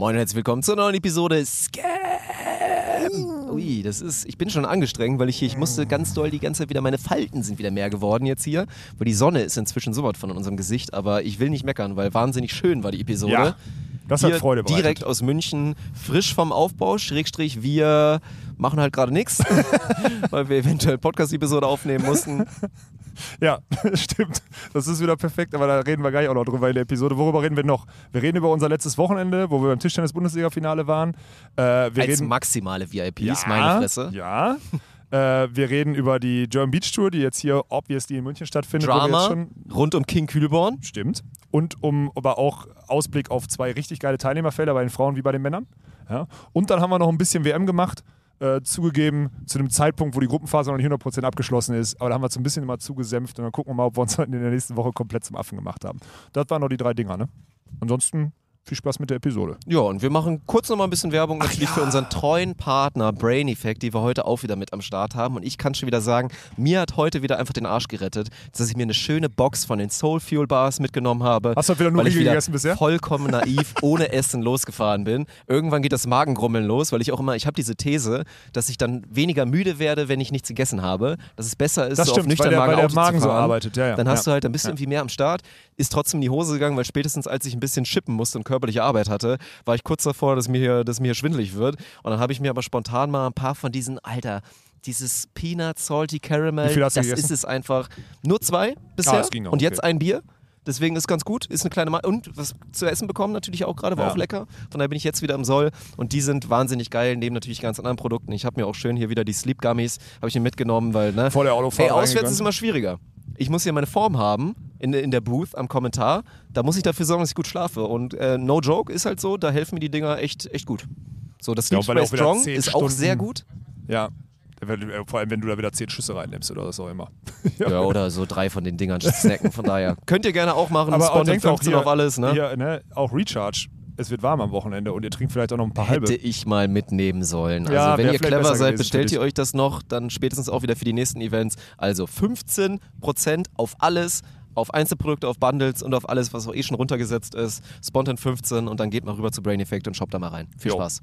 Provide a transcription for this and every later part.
Moin und herzlich willkommen zur neuen Episode Scam. Ui, das ist, ich bin schon angestrengt, weil ich hier, ich musste ganz doll die ganze Zeit wieder, meine Falten sind wieder mehr geworden jetzt hier, weil die Sonne ist inzwischen so weit von unserem Gesicht, aber ich will nicht meckern, weil wahnsinnig schön war die Episode. Ja, das hat Freude bereitet. Direkt aus München, frisch vom Aufbau, Schrägstrich, wir machen halt gerade nichts, weil wir eventuell Podcast-Episode aufnehmen mussten. Ja, stimmt. Das ist wieder perfekt, aber da reden wir gleich auch noch drüber in der Episode. Worüber reden wir noch? Wir reden über unser letztes Wochenende, wo wir beim Tischtennis-Bundesliga-Finale waren. Äh, wir Als reden maximale VIPs, ja, meine Fresse. Ja. Äh, wir reden über die German Beach Tour, die jetzt hier obviously in München stattfindet. Drama rund um King Kühlborn. Stimmt. Und um aber auch Ausblick auf zwei richtig geile Teilnehmerfelder bei den Frauen wie bei den Männern. Ja. Und dann haben wir noch ein bisschen WM gemacht. Äh, zugegeben, zu einem Zeitpunkt, wo die Gruppenphase noch nicht 100% abgeschlossen ist. Aber da haben wir es ein bisschen immer zugesämpft und dann gucken wir mal, ob wir uns in der nächsten Woche komplett zum Affen gemacht haben. Das waren noch die drei Dinger, ne? Ansonsten viel Spaß mit der Episode. Ja, und wir machen kurz noch mal ein bisschen Werbung natürlich für unseren treuen Partner Brain Effect, die wir heute auch wieder mit am Start haben. Und ich kann schon wieder sagen, mir hat heute wieder einfach den Arsch gerettet, dass ich mir eine schöne Box von den Soul Fuel Bars mitgenommen habe. Hast du wieder nur weil ich Riegel wieder gegessen bisher? vollkommen naiv ohne Essen losgefahren bin. Irgendwann geht das Magengrummeln los, weil ich auch immer, ich habe diese These, dass ich dann weniger müde werde, wenn ich nichts gegessen habe. Dass es besser ist, Das so stimmt, auf nüchtern weil der- Magen der Auto Magen so arbeitet, ja, ja. Dann hast Ja. du halt ein bisschen Ja. irgendwie mehr am Start. Ist trotzdem in die Hose gegangen, weil spätestens als ich ein bisschen chippen musste und körperliche Arbeit hatte, war ich kurz davor, dass mir hier, dass mir hier schwindelig wird. Und dann habe ich mir aber spontan mal ein paar von diesen, Alter, dieses Peanut Salty Caramel, Wie viel hast du das gegessen? ist es einfach. Nur zwei bisher. noch, und jetzt okay. ein Bier. Deswegen ist ganz gut, ist eine kleine Ma und was zu essen bekommen natürlich auch gerade, war Ja. auch lecker. Von daher bin ich jetzt wieder im Soll und die sind wahnsinnig geil, neben natürlich ganz anderen Produkten. Ich habe mir auch schön hier wieder die Sleep Gummies, habe ich mir mitgenommen, weil ne, Vor der Autofahrt Ey, auswärts ist immer schwieriger. Ich muss hier meine Form haben in, in der Booth am Kommentar. Da muss ich dafür sorgen, dass ich gut schlafe. Und äh, no joke ist halt so, da helfen mir die Dinger echt, echt gut. So, das Ja, Sleep er Spray Strong 10 ist auch sehr gut. Ja. Äh, Vor allem, wenn du da wieder zehn Schüsse reinnimmst oder was auch immer. Ja, oder so drei von den Dingern snacken. Von daher könnt ihr gerne auch machen. Aber denkt auch 15 hier, auf alles. Ne? Hier, ne? Auch Recharge. Es wird warm am Wochenende und ihr trinkt vielleicht auch noch ein paar halbe. Hätte ich mal mitnehmen sollen. Also Ja, wenn ihr clever seid, bestellt ihr euch das noch, dann spätestens auch wieder für die nächsten Events. Also 15% auf alles, auf Einzelprodukte, auf Bundles und auf alles, was auch eh schon runtergesetzt ist. Spontan 15 und dann geht mal rüber zu Brain Effect und shoppt da mal rein. Viel Jo. Spaß.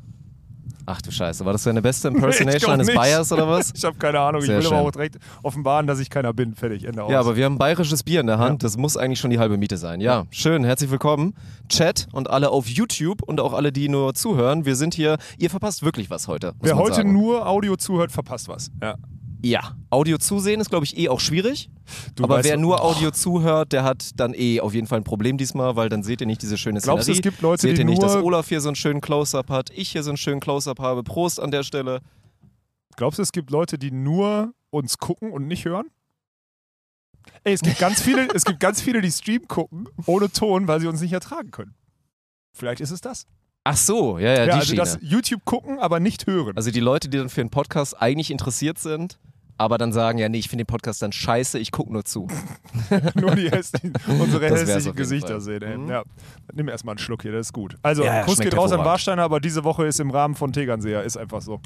Ach du Scheiße, war das deine beste Impersonation eines. Bayers oder was? Ich habe keine Ahnung. Sehr ich will aber schön. auch direkt offenbaren, dass ich keiner bin. Fertig, Ende aus. Ja, aber wir haben bayerisches Bier in der Hand. Das muss eigentlich schon die halbe Miete sein. Ja, schön. Herzlich willkommen. Chat und alle auf YouTube und auch alle, die nur zuhören. Wir sind hier. Ihr verpasst wirklich was heute. Wer heute sagen. nur Audio zuhört, verpasst was. Ja. Ja. Audio zusehen ist, glaube ich, eh auch schwierig. Du Aber weißt- wer nur Boah. Audio zuhört, der hat dann eh auf jeden Fall ein Problem diesmal, weil dann seht ihr nicht diese schöne Szenerie. Glaubst du, es gibt Leute, Seht die ihr nicht, dass nur- Olaf hier so einen schönen Close-Up hat, ich hier so einen schönen Close-Up habe. Prost an der Stelle. Glaubst du, es gibt Leute, die nur uns gucken und nicht hören? Ey, es gibt ganz viele, es gibt ganz viele, die Stream gucken ohne Ton, weil sie uns nicht ertragen können. Vielleicht ist es das. Ach so, ja, ja, Ja, die also Schiene. das YouTube gucken, aber nicht hören. Also die Leute, die dann für einen Podcast eigentlich interessiert sind, aber dann sagen, ja, nee, ich finde den Podcast dann scheiße, ich gucke nur zu. Nur die hässlichen, unsere hässlichen Gesichter Fall. sehen. Ey. Mhm. Ja. Nimm erstmal einen Schluck hier, das ist gut. Also, Ja, Kuss geht raus an. Warsteiner, aber diese Woche ist im Rahmen von Tegernseer. Ist einfach so.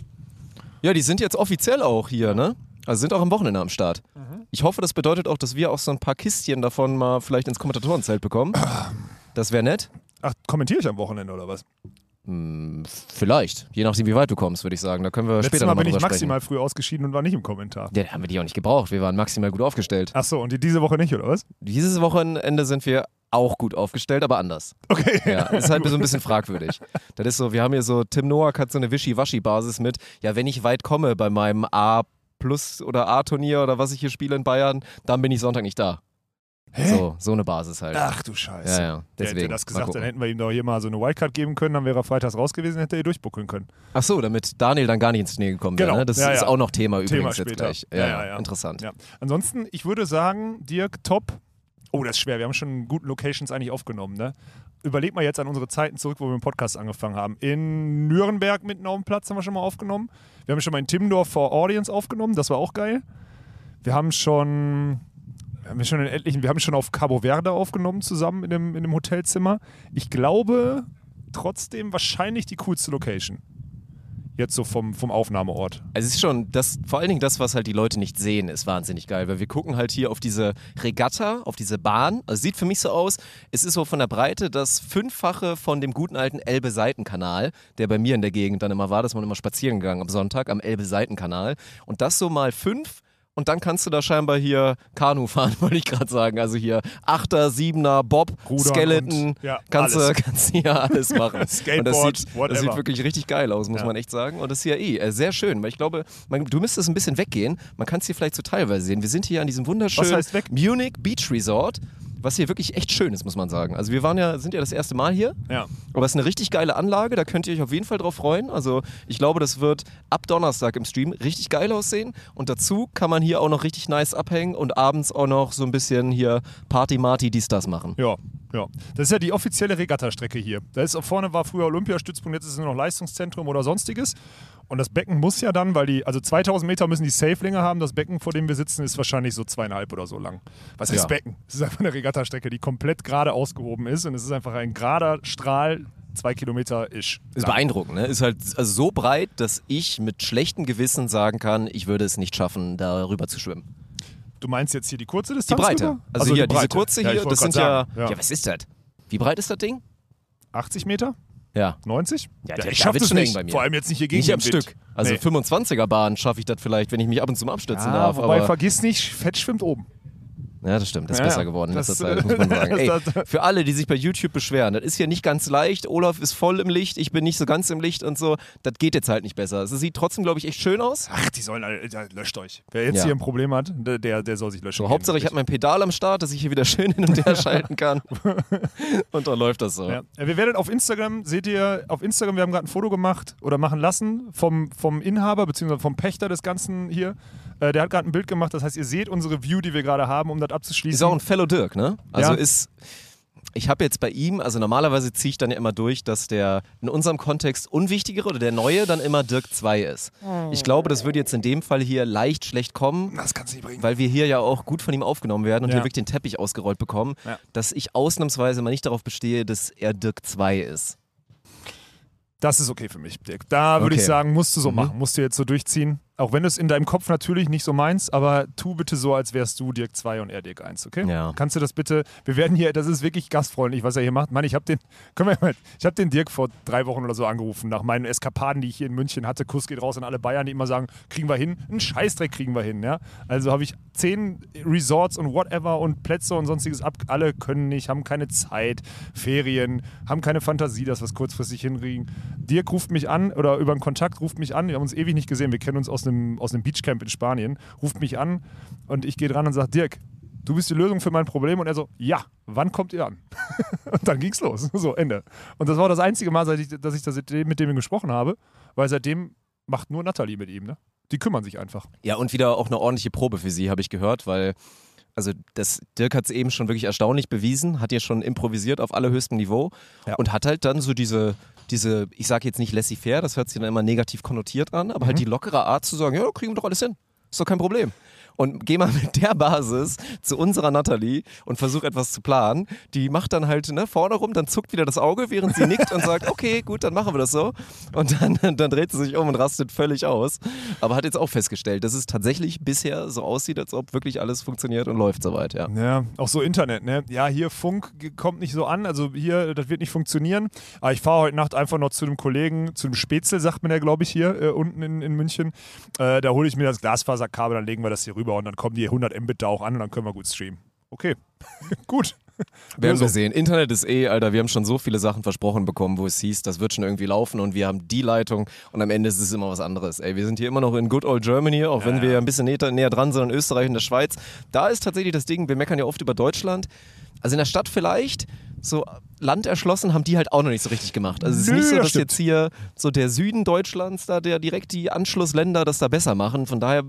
Ja, die sind jetzt offiziell auch hier, ne? Also sind auch am Wochenende am Start. Ich hoffe, das bedeutet auch, dass wir auch so ein paar Kistchen davon mal vielleicht ins Kommentatorenzelt bekommen. Das wäre nett. Ach, kommentiere ich am Wochenende oder was? Hm, vielleicht. Je nachdem, wie weit du kommst, würde ich sagen. Da können wir Letztes später Mal bin ich maximal sprechen. früh ausgeschieden und war nicht im Kommentar. Ja, da haben wir die auch nicht gebraucht. Wir waren maximal gut aufgestellt. Ach so, und die diese Woche nicht, oder was? Dieses Wochenende sind wir auch gut aufgestellt, aber anders. Okay. Ja, ist halt so ein bisschen fragwürdig. Das ist so, wir haben hier so, Tim Noack hat so eine Wischi-Waschi-Basis mit, ja, wenn ich weit komme bei meinem A Plus oder A-Turnier oder was ich hier spiele in Bayern, dann bin ich Sonntag nicht da. So, so eine Basis halt. Ach du Scheiße. ja, ja. Der hätte Deswegen. das gesagt, dann hätten wir ihm doch hier mal so eine Wildcard geben können, dann wäre er freitags raus gewesen, hätte er durchbuckeln können. Ach so, damit Daniel dann gar nicht ins Turnier gekommen wäre. Genau. Ne? Das Ja, ist ja. auch noch Thema übrigens Thema jetzt später. gleich. Ja, Ja, ja. Interessant. Ja. Ansonsten, ich würde sagen, Dirk, top. Oh, das ist schwer. Wir haben schon guten Locations eigentlich aufgenommen, ne? überleg mal jetzt an unsere Zeiten zurück, wo wir mit dem Podcast angefangen haben. In Nürnberg mitten auf dem Platz haben wir schon mal aufgenommen. Wir haben schon mal in Timmendorf vor Audience aufgenommen, das war auch geil. Wir haben schon, wir haben schon in etlichen, wir haben schon auf Cabo Verde aufgenommen zusammen in dem, in dem Hotelzimmer. Ich glaube trotzdem wahrscheinlich die coolste Location. Jetzt so vom, vom Aufnahmeort. Also es ist schon, das, vor allen Dingen das, was halt die Leute nicht sehen, ist wahnsinnig geil, weil wir gucken halt hier auf diese Regatta, auf diese Bahn. Also sieht für mich so aus, es ist so von der Breite das Fünffache von dem guten alten Elbe-Seitenkanal, der bei mir in der Gegend dann immer war, dass man immer spazieren gegangen am Sonntag am Elbe-Seitenkanal. Und das so mal fünf und dann kannst du da scheinbar hier Kanu fahren, wollte ich gerade sagen. Also hier Achter, Siebener, Bob, Rudern Skeleton, und- ja, kannst, du, alles. kannst du hier alles machen. und das Skateboard, sieht, das whatever. sieht wirklich richtig geil aus, muss Ja. man echt sagen. Und das ist ja eh äh, sehr schön, weil ich glaube, man, du müsstest ein bisschen weggehen. Man kann es hier vielleicht so teilweise sehen. Wir sind hier an diesem wunderschönen? Munich Beach Resort. Was hier wirklich echt schön ist, muss man sagen. Also wir waren ja, sind ja das erste Mal hier. Ja. Aber es ist eine richtig geile Anlage, da könnt ihr euch auf jeden Fall drauf freuen. Also ich glaube, das wird ab Donnerstag im Stream richtig geil aussehen. Und dazu kann man hier auch noch richtig nice abhängen und abends auch noch so ein bisschen hier Party, Marty, dies, das machen. Ja, ja. Das ist ja die offizielle Regattastrecke hier. Da ist vorne war früher Olympiastützpunkt, jetzt ist es nur noch Leistungszentrum oder sonstiges. Und das Becken muss ja dann, weil die, also 2000 Meter müssen die safe länger haben. Das Becken, vor dem wir sitzen, ist wahrscheinlich so zweieinhalb oder so lang. Was heißt Ja. Becken? Es ist einfach eine Regattastrecke, die komplett gerade ausgehoben ist. Und es ist einfach ein gerader Strahl, zwei Kilometer ish. Ist beeindruckend, ne? Ist halt also so breit, dass ich mit schlechtem Gewissen sagen kann, ich würde es nicht schaffen, darüber zu schwimmen. Du meinst jetzt hier die kurze Die Distanz? Breite. rüber? Also Ach so, hier, die diese Breite. kurze Ja, ich hier, wollte das sind ja, sagen, ja. was ist das? Wie breit ist das Ding? 80 Meter? Ja. 90? Ja, der- ich da schaff wird's das nicht. bei mir. Vor allem jetzt nicht hier gegen Nicht am Wind. Stück. Also Nee. 25er Bahn schaffe ich das vielleicht, wenn ich mich ab und zu abstützen Ja, darf. wobei aber vergiss nicht, Fett schwimmt oben. Ja, das stimmt. Das ist Ja, besser geworden in letzter Zeit, muss man sagen. Ey, für alle, die sich bei YouTube beschweren, das ist ja nicht ganz leicht. Olaf ist voll im Licht, ich bin nicht so ganz im Licht und so. Das geht jetzt halt nicht besser. Es sieht trotzdem, glaube ich, echt schön aus. Ach, die sollen alle, ja, löscht euch. Wer jetzt Ja. hier ein Problem hat, der, der, soll sich löschen. So, Hauptsache, ich habe mein Pedal am Start, dass ich hier wieder schön hin und her schalten kann. und dann läuft das so. Ja. Wir werdet auf Instagram, seht ihr, auf Instagram, wir haben gerade ein Foto gemacht oder machen lassen vom, vom Inhaber bzw. vom Pächter des Ganzen hier. Äh, der hat gerade ein Bild gemacht, das heißt, ihr seht unsere View, die wir gerade haben, um das abzuschließen. Ist auch ein Fellow Dirk, ne? Also Ja. ist. Ich habe jetzt bei ihm, also normalerweise ziehe ich dann ja immer durch, dass der in unserem Kontext unwichtigere oder der neue dann immer Dirk 2 ist. Ich glaube, das würde jetzt in dem Fall hier leicht schlecht kommen, das kannst du nicht bringen. weil wir hier ja auch gut von ihm aufgenommen werden und Ja. hier wirklich den Teppich ausgerollt bekommen, Ja. dass ich ausnahmsweise mal nicht darauf bestehe, dass er Dirk 2 ist. Das ist okay für mich, Dirk. Da würde ich Okay. sagen, musst du so Mhm. machen, musst du jetzt so durchziehen. Auch wenn du es in deinem Kopf natürlich nicht so meinst, aber tu bitte so, als wärst du Dirk 2 und er Dirk 1, okay? Ja. Kannst du das bitte, wir werden hier, das ist wirklich gastfreundlich, was er hier macht. Mann, ich habe den, können wir mal, ich habe den Dirk vor drei Wochen oder so angerufen, nach meinen Eskapaden, die ich hier in München hatte. Kuss geht raus an alle Bayern, die immer sagen, kriegen wir hin, einen Scheißdreck kriegen wir hin, ja? Also habe ich zehn Resorts und whatever und Plätze und sonstiges ab, alle können nicht, haben keine Zeit, Ferien, haben keine Fantasie, dass wir es kurzfristig hinkriegen. Dirk ruft mich an oder über einen Kontakt ruft mich an, wir haben uns ewig nicht gesehen, wir kennen uns aus einem, aus einem Beachcamp in Spanien, ruft mich an und ich gehe dran und sage, Dirk, du bist die Lösung für mein Problem. Und er so, ja, wann kommt ihr an? und dann ging's los. So, Ende. Und das war das einzige Mal, seit ich, dass ich das mit dem gesprochen habe, weil seitdem macht nur Natalie mit ihm, ne? Die kümmern sich einfach. Ja, und wieder auch eine ordentliche Probe für sie, habe ich gehört, weil. Also das, Dirk hat es eben schon wirklich erstaunlich bewiesen, hat ja schon improvisiert auf allerhöchstem Niveau Ja. und hat halt dann so diese, diese ich sage jetzt nicht laissez-faire, das hört sich dann immer negativ konnotiert an, aber Mhm. halt die lockere Art zu sagen, ja, kriegen wir doch alles hin, ist doch kein Problem. Und geh mal mit der Basis zu unserer Natalie und versuch etwas zu planen. Die macht dann halt ne, vorne rum, dann zuckt wieder das Auge, während sie nickt und sagt, okay, gut, dann machen wir das so. Und dann, dann dreht sie sich um und rastet völlig aus. Aber hat jetzt auch festgestellt, dass es tatsächlich bisher so aussieht, als ob wirklich alles funktioniert und läuft soweit, ja. Ja, auch so Internet, ne? Ja, hier Funk kommt nicht so an, also hier, das wird nicht funktionieren. Aber ich fahre heute Nacht einfach noch zu einem Kollegen, zu einem Spätzle, sagt man ja, glaube ich, hier äh, unten in, in München. Äh, da hole ich mir das Glasfaserkabel, dann legen wir das hier rüber und dann kommen die 100 Mbit da auch an und dann können wir gut streamen. Okay, gut. Werden so. wir sehen. Internet ist eh, Alter, wir haben schon so viele Sachen versprochen bekommen, wo es hieß, das wird schon irgendwie laufen und wir haben die Leitung und am Ende ist es immer was anderes. Ey, wir sind hier immer noch in Good Old Germany, auch wenn wir ein bisschen näher, näher dran sind an Österreich und der Schweiz. Da ist tatsächlich das Ding, wir meckern ja oft über Deutschland. Also in der Stadt vielleicht, so Land erschlossen haben die halt auch noch nicht so richtig gemacht. Also es ist Nö, nicht so, das dass stimmt. jetzt hier so der Süden Deutschlands da, der direkt die Anschlussländer das da besser machen. Von daher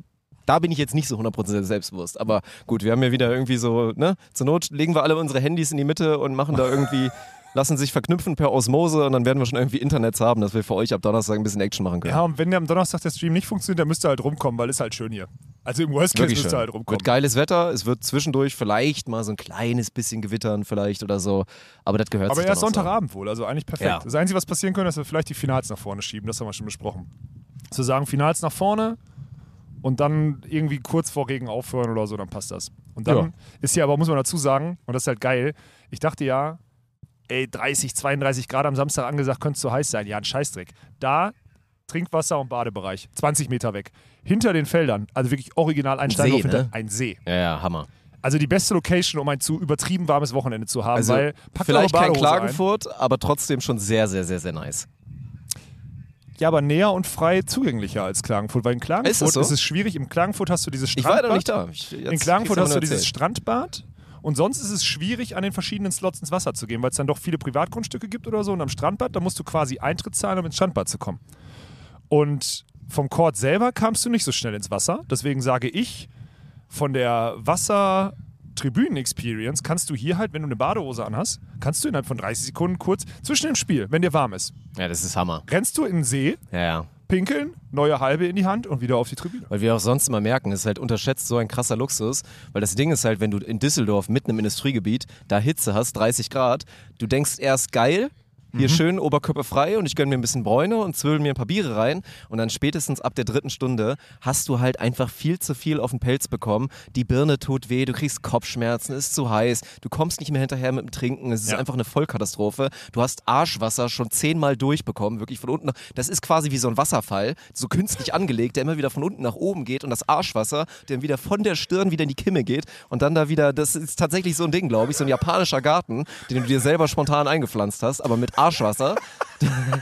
da bin ich jetzt nicht so 100% selbstbewusst. Aber gut, wir haben ja wieder irgendwie so, ne, zur Not legen wir alle unsere Handys in die Mitte und machen da irgendwie lassen sich verknüpfen per Osmose und dann werden wir schon irgendwie Internets haben, dass wir für euch ab Donnerstag ein bisschen Action machen können. Ja, und wenn am Donnerstag der Stream nicht funktioniert, dann müsst ihr halt rumkommen, weil es halt schön hier. Also im Worst Case müsst ihr halt rumkommen. Wird geiles Wetter, es wird zwischendurch vielleicht mal so ein kleines bisschen gewittern vielleicht oder so, aber das gehört Aber erst. Sonntagabend wohl, also eigentlich perfekt. Ja. Das Einzige, was passieren könnte, ist, dass wir vielleicht die Finals nach vorne schieben. Das haben wir schon besprochen. Zu sagen, Finals nach vorne und dann irgendwie kurz vor Regen aufhören oder so, dann passt das. Und dann Ja. ist hier aber, muss man dazu sagen, und das ist halt geil, ich dachte ja, ey, 30, 32 Grad am Samstag angesagt, könnte es zu heiß sein. Ja, ein Scheißdreck. Da Trinkwasser und Badebereich, 20 Meter weg. Hinter den Feldern, also wirklich original ein, See, ne? ein See. Ja, ja, Hammer. Also die beste Location, um ein zu übertrieben warmes Wochenende zu haben, Also weil vielleicht kein Badehose ein. Klagenfurt, aber trotzdem schon sehr, sehr, sehr, sehr nice. Ja, aber näher und frei zugänglicher als Klagenfurt, weil in Klagenfurt Ist so? ist es schwierig. Im Klagenfurt hast du dieses Ich war Strandbad. noch nicht da. Ich, in Klagenfurt hast du dieses. Strandbad und sonst ist es schwierig, an den verschiedenen Slots ins Wasser zu gehen, weil es dann doch viele Privatgrundstücke gibt oder so. Und am Strandbad, da musst du quasi Eintritt zahlen, um ins Strandbad zu kommen. Und vom Court selber kamst du nicht so schnell ins Wasser. Deswegen sage ich, von der Wasser... Tribünen-Experience kannst du hier halt, wenn du eine Badehose anhast, kannst du innerhalb von 30 Sekunden kurz zwischen dem Spiel, wenn dir warm ist, Ja, das ist Hammer. rennst du in den See, Ja, ja. pinkeln, neue halbe in die Hand und wieder auf die Tribüne. Weil wir auch sonst immer merken, es ist halt unterschätzt so ein krasser Luxus, weil das Ding ist halt, wenn du in Düsseldorf mitten im Industriegebiet da Hitze hast, 30 Grad, du denkst erst geil, hier schön oberkörperfrei und ich gönne mir ein bisschen Bräune und zwirbel mir ein paar Biere rein. Und dann spätestens ab der dritten Stunde hast du halt einfach viel zu viel auf den Pelz bekommen, die Birne tut weh, du kriegst Kopfschmerzen, ist zu heiß, du kommst nicht mehr hinterher mit dem Trinken, es ist Ja. einfach eine Vollkatastrophe, du hast Arschwasser schon zehnmal durchbekommen, wirklich von unten, nach, das ist quasi wie so ein Wasserfall, so künstlich angelegt, der immer wieder von unten nach oben geht und das Arschwasser, der wieder von der Stirn wieder in die Kimme geht und dann da wieder, das ist tatsächlich so ein Ding, glaube ich, so ein japanischer Garten, den du dir selber spontan eingepflanzt hast, aber mit Arschwasser.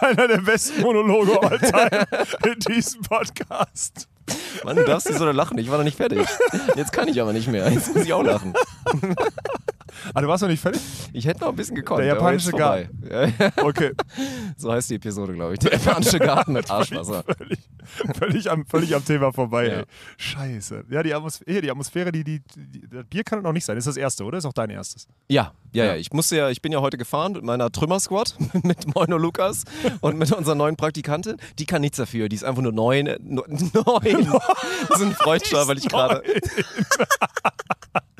Einer der besten Monologe all time in diesem Podcast. Mann, du darfst nicht so lachen, ich war noch nicht fertig. Jetzt kann ich aber nicht mehr, jetzt muss ich auch lachen. Ah, du warst noch nicht fertig? Ich hätte noch ein bisschen gekonnt. Der japanische. Ja, Okay. so heißt die Episode, glaube ich. Der japanische Garten mit Arschwasser. Völlig, völlig, am, völlig am Thema vorbei, Ja. ey. Scheiße. Ja, die Atmosphäre, die, Atmosphäre die, die, die, das Bier kann noch nicht sein. Das ist das erste, oder? Ist auch dein erstes. Ja, ja, Ja. Ich musste ja, ich bin ja heute gefahren mit meiner Trümmer-Squad, mit Moino Lukas und mit unserer neuen Praktikantin. Die kann nichts dafür. Die ist einfach nur neun. Neun. Das ist ein Freudscher, weil ich gerade.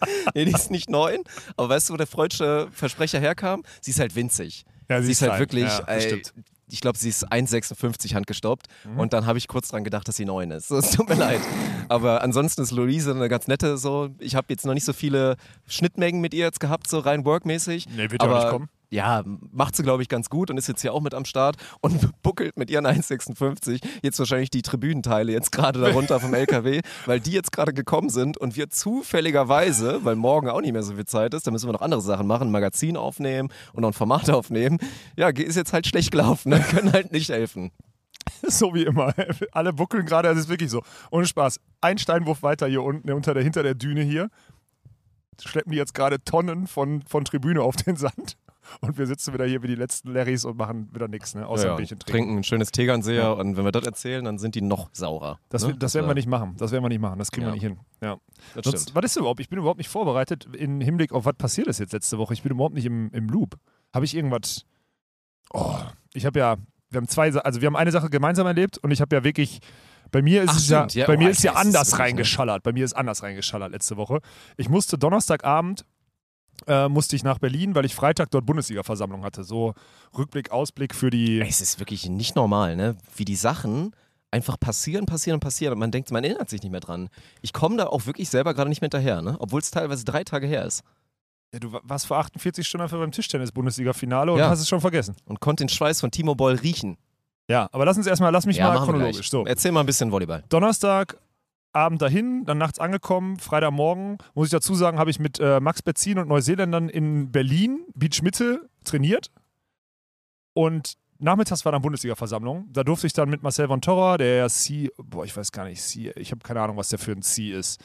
Nee, die ist nicht neun. Aber weißt du, wo der freudsche Versprecher herkam? Sie ist halt winzig. Ja, sie sie ist ist halt klein. wirklich. Ja, ey, ich glaube, sie ist 1,56 handgestoppt. Mhm. Und dann habe ich kurz dran gedacht, dass sie neun ist. Es tut mir leid. Aber ansonsten ist Luise eine ganz nette so. Ich habe jetzt noch nicht so viele Schnittmengen mit ihr jetzt gehabt, so rein workmäßig. Nee, wird ja aber nicht kommen. Ja, macht sie, glaube ich, ganz gut und ist jetzt hier auch mit am Start und buckelt mit ihren 1,56 jetzt wahrscheinlich die Tribünenteile jetzt gerade darunter vom LKW, weil die jetzt gerade gekommen sind und wir zufälligerweise, weil morgen auch nicht mehr so viel Zeit ist, da müssen wir noch andere Sachen machen, ein Magazin aufnehmen und noch ein Format aufnehmen. Ja, ist jetzt halt schlecht gelaufen, ne? können halt nicht helfen. So wie immer. Alle buckeln gerade, es ist wirklich so. Ohne Spaß. Ein Steinwurf weiter hier unten, unter der, hinter der Düne hier. Schleppen die jetzt gerade Tonnen von, von Tribüne auf den Sand. Und wir sitzen wieder hier wie die letzten Larrys und machen wieder nichts, ne? Außer ja, ein Bierchen trinken. trinken ein schönes Tegernseher Ja. und wenn wir das erzählen, dann sind die noch saurer. Das, ne? wir- das werden wir war- nicht machen. Das werden wir nicht machen. Das kriegen Ja. wir nicht hin. Ja. Das Sonst, stimmt. was ist überhaupt? Ich bin überhaupt nicht vorbereitet im Hinblick auf was passiert ist jetzt letzte Woche. Ich bin überhaupt nicht im, im Loop. Habe ich irgendwas. Oh, ich habe ja, wir haben zwei, also wir haben eine Sache gemeinsam erlebt und ich habe ja wirklich. Bei mir ist Ach, es ja. Ja, bei oh, mir ist ja anders reingeschallert. Bei mir ist anders reingeschallert letzte Woche. Ich musste Donnerstagabend äh, musste ich nach Berlin, weil ich Freitag dort Bundesliga-Versammlung hatte. So Rückblick, Ausblick für die. Es ist wirklich nicht normal, ne? Wie die Sachen einfach passieren, passieren passieren und man denkt, man erinnert sich nicht mehr dran. Ich komme da auch wirklich selber gerade nicht mehr hinterher, ne? Obwohl es teilweise drei Tage her ist. Ja, du warst vor 48 Stunden einfach beim Tischtennis-Bundesliga-Finale und Ja. hast es schon vergessen. Und konnte den Schweiß von Timo Boll riechen. Ja, aber lass uns erstmal, lass mich mal machen wir chronologisch. So. Erzähl mal ein bisschen Volleyball. Donnerstag Abend dahin, dann nachts angekommen, Freitagmorgen, muss ich dazu sagen, habe ich mit äh, Max Betzin und Neuseeländern in Berlin, Beach Mitte, trainiert. Und nachmittags war dann Bundesliga-Versammlung. Da durfte ich dann mit Marcel von Torra, der C, boah, ich weiß gar nicht, C, ich habe keine Ahnung, was der für ein C ist.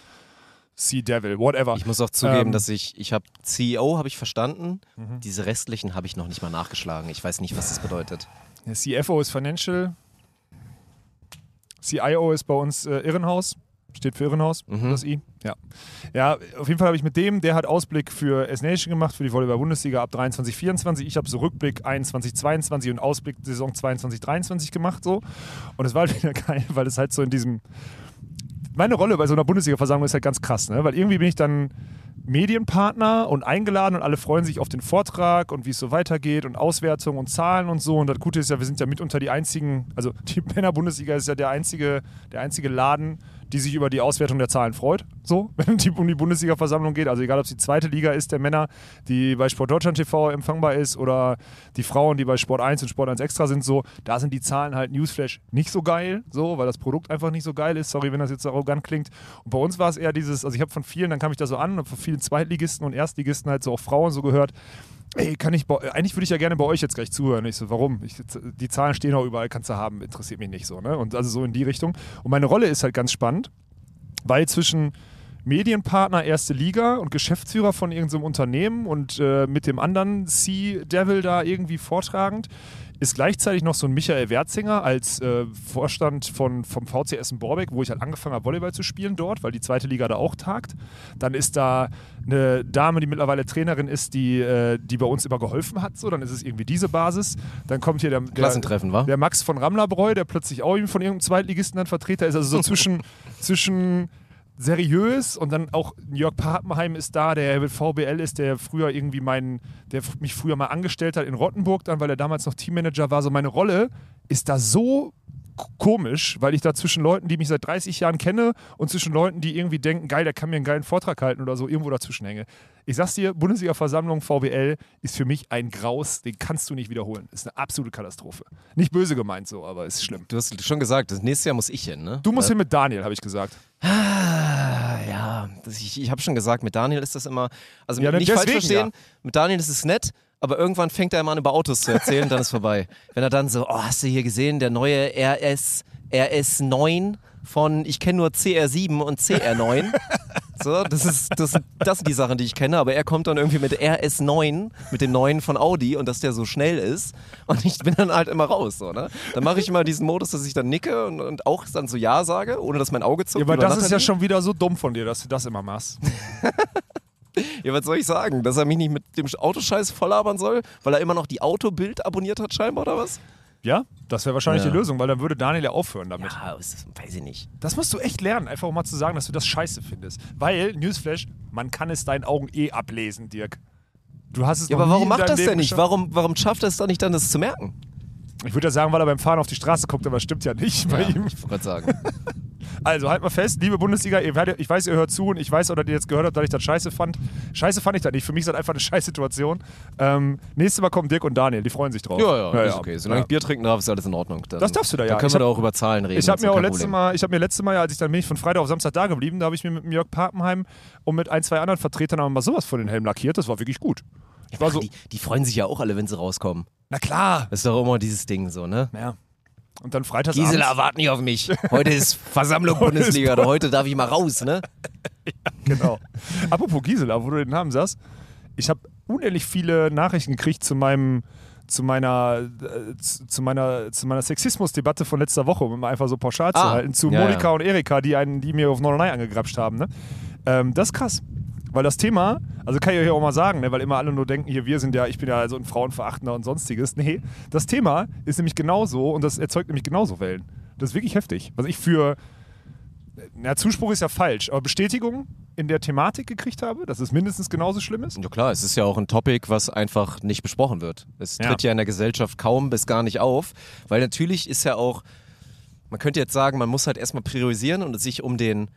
Sea Devil, whatever. Ich muss auch zugeben, Ähm. dass ich, ich habe CEO habe ich verstanden, Mhm. diese restlichen habe ich noch nicht mal nachgeschlagen. Ich weiß nicht, was das bedeutet. Der CFO ist Financial. CIO ist bei uns äh, Irrenhaus. Steht für Irrenhaus, Mhm. das I. Ja. Ja, auf jeden Fall habe ich mit dem, der hat Ausblick für S-Nation gemacht, für die Volleyball-Bundesliga ab 23, 24. Ich habe so Rückblick 21, 22 und Ausblick Saison 22, 23 gemacht so. Und es war halt wieder geil, weil es halt so in diesem meine Rolle bei so einer Bundesliga-Versammlung ist halt ganz krass, ne? weil irgendwie bin ich dann Medienpartner und eingeladen und alle freuen sich auf den Vortrag und wie es so weitergeht und Auswertung und Zahlen und so. Und das Gute ist ja, wir sind ja mitunter die einzigen, also die Männer-Bundesliga ist ja der einzige, der einzige Laden, die sich über die Auswertung der Zahlen freut, so, wenn es um die Bundesliga-Versammlung geht. Also egal, ob es die zweite Liga ist der Männer, die bei Sport Deutschland TV empfangbar ist oder die Frauen, die bei Sport 1 und Sport 1 Extra sind, so, da sind die Zahlen halt Newsflash nicht so geil, so, weil das Produkt einfach nicht so geil ist. Sorry, wenn das jetzt so arrogant klingt. Und bei uns war es eher dieses, also ich habe von vielen, dann kam ich da so an und von vielen Zweitligisten und Erstligisten halt so auch Frauen so gehört, ey, kann ich, bei, eigentlich würde ich ja gerne bei euch jetzt gleich zuhören. Ich so, warum? Ich, die Zahlen stehen auch überall, kannst du haben, interessiert mich nicht so, ne? Und also so in die Richtung. Und meine Rolle ist halt ganz spannend, weil zwischen Medienpartner erste Liga und Geschäftsführer von irgendeinem Unternehmen und äh, mit dem anderen C-Devil da irgendwie vortragend ist gleichzeitig noch so ein Michael Werzinger als äh, Vorstand von, vom VC Essen Borbeck, wo ich halt angefangen habe, Volleyball zu spielen dort, weil die zweite Liga da auch tagt. Dann ist da eine Dame, die mittlerweile Trainerin ist, die, äh, die bei uns immer geholfen hat. So, dann ist es irgendwie diese Basis. Dann kommt hier der, der, Klassentreffen, wa? der Max von Ramlerbräu, der plötzlich auch von irgendeinem Zweitligisten dann Vertreter ist. Also so zwischen, zwischen seriös und dann auch Jörg Papenheim ist da, der mit VBL ist, der früher irgendwie meinen, der mich früher mal angestellt hat in Rottenburg dann, weil er damals noch Teammanager war. So meine Rolle ist da so komisch, weil ich da zwischen Leuten, die mich seit 30 Jahren kenne und zwischen Leuten, die irgendwie denken, geil, der kann mir einen geilen Vortrag halten oder so, irgendwo dazwischen hänge. Ich sag's dir, Bundesliga-Versammlung VBL ist für mich ein Graus, den kannst du nicht wiederholen. Ist eine absolute Katastrophe. Nicht böse gemeint so, aber ist schlimm. Du hast schon gesagt, das nächste Jahr muss ich hin, ne? Du musst hin mit Daniel, habe ich gesagt. Ah, ja, das, ich, ich habe schon gesagt, mit Daniel ist das immer, also Ja, nicht falsch verstehen, mit Daniel ist es nett, aber irgendwann fängt er immer an, über Autos zu erzählen und dann ist vorbei. Wenn er dann so, oh, hast du hier gesehen, der neue RS, RS9 von, ich kenne nur CR7 und CR9. So, das, ist, das, sind, das sind die Sachen, die ich kenne, aber er kommt dann irgendwie mit RS9, mit dem neuen von Audi und dass der so schnell ist und ich bin dann halt immer raus. So, ne? Dann mache ich immer diesen Modus, dass ich dann nicke und, und auch dann so Ja sage, ohne dass mein Auge zuckt. Ja, aber das ist ja Nathalie. schon wieder so dumm von dir, dass du das immer machst. Ja, was soll ich sagen? Dass er mich nicht mit dem Autoscheiß volllabern soll, weil er immer noch die Autobild abonniert hat, scheinbar, oder was? Ja, das wäre wahrscheinlich Ja. die Lösung, weil dann würde Daniel ja aufhören damit. Ja, das weiß ich nicht. Das musst du echt lernen, einfach mal zu sagen, dass du das scheiße findest. Weil, Newsflash, man kann es deinen Augen eh ablesen, Dirk. Du hast es Ja, aber warum macht das Leben denn nicht? Warum, warum schafft er es dann nicht dann, das zu merken? Ich würde ja sagen, weil er beim Fahren auf die Straße guckt, aber das stimmt ja nicht bei Ja, ihm. ich wollte sagen. Also halt mal fest, liebe Bundesliga, ich weiß, ihr hört zu und ich weiß, oder ihr jetzt gehört habt, dass ich das scheiße fand. Scheiße fand ich das nicht. Für mich ist das einfach eine scheiß Situation. Ähm, nächstes Mal kommen Dirk und Daniel, die freuen sich drauf. ist okay. Solange Ja. ich Bier trinken darf, ist alles in Ordnung. Dann, Das darfst du da ja. Dann können Ich wir da hab- auch über Zahlen reden. Ich habe mir auch letztes. Mal, ich habe mir letztes Mal, als ich dann bin ich von Freitag auf Samstag da geblieben, da habe ich mir mit Jörg Papenheim und mit ein, zwei anderen Vertretern aber mal sowas von den Helm lackiert. Das war wirklich gut. Ich war so, die, die freuen sich ja auch alle, wenn sie rauskommen. na klar. Das ist doch immer dieses Ding so, ne? Ja. Und dann freitags Gisela, wart nicht auf mich. Heute ist Versammlung Heute ist Bundesliga. oder heute darf ich mal raus, ne? Genau. Apropos Gisela, wo du den Namen sagst, ich habe unendlich viele Nachrichten gekriegt zu meinem zu meiner, äh, zu zu meiner, zu meiner Sexismusdebatte von letzter Woche, um einfach so pauschal zu Ah, halten, zu ja, Monika ja. und Erika, die, einen, die mir auf Norderney angegrapscht haben. Ne? Ähm, das ist krass. Weil das Thema, also kann ich euch auch mal sagen, ne, weil immer alle nur denken, hier, wir sind ja, ich bin ja so ein Frauenverachtender und sonstiges. Nee, das Thema ist nämlich genauso und das erzeugt nämlich genauso Wellen. Das ist wirklich heftig. Was ich für, na, Zuspruch ist ja falsch, aber Bestätigung in der Thematik gekriegt habe, dass es mindestens genauso schlimm ist. Ja klar, es ist ja auch ein Topic, was einfach nicht besprochen wird. Es Ja. tritt ja in der Gesellschaft kaum bis gar nicht auf, weil natürlich ist ja auch, man könnte jetzt sagen, man muss halt erstmal priorisieren und sich um den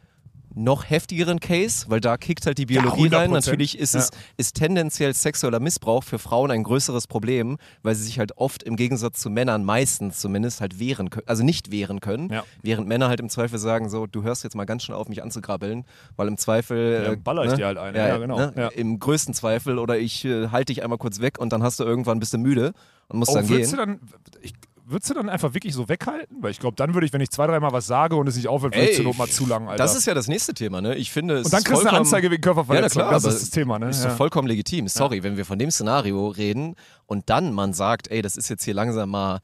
noch heftigeren Case, weil da kickt halt die Biologie 100%. rein. Natürlich ist es ist tendenziell sexueller Missbrauch für Frauen ein größeres Problem, weil sie sich halt oft im Gegensatz zu Männern meistens zumindest halt wehren können, also nicht wehren können, Ja. während Männer halt im Zweifel sagen so, du hörst jetzt mal ganz schnell auf mich anzugrabbeln, weil im Zweifel Ja, äh, baller ich dir halt eine. Ja, genau. ne, Ja. Im größten Zweifel oder ich äh, halte dich einmal kurz weg und dann hast du irgendwann bist du müde und musst Oh, dann würdest, du gehen. dann, ich, würdest du dann einfach wirklich so weghalten? Weil ich glaube, dann würde ich, wenn ich zwei, dreimal was sage und es nicht aufhört, würde ich zur Not mal zu lang, Alter. das ist ja das nächste Thema, ne? Ich finde, es und dann ist kriegst du eine Anzeige wegen Ja, Körperverletzung. klar, das ist das Thema, ne? Ist Ja. doch vollkommen legitim. Sorry, wenn wir von dem Szenario reden und dann man sagt, ey, das ist jetzt hier langsam mal,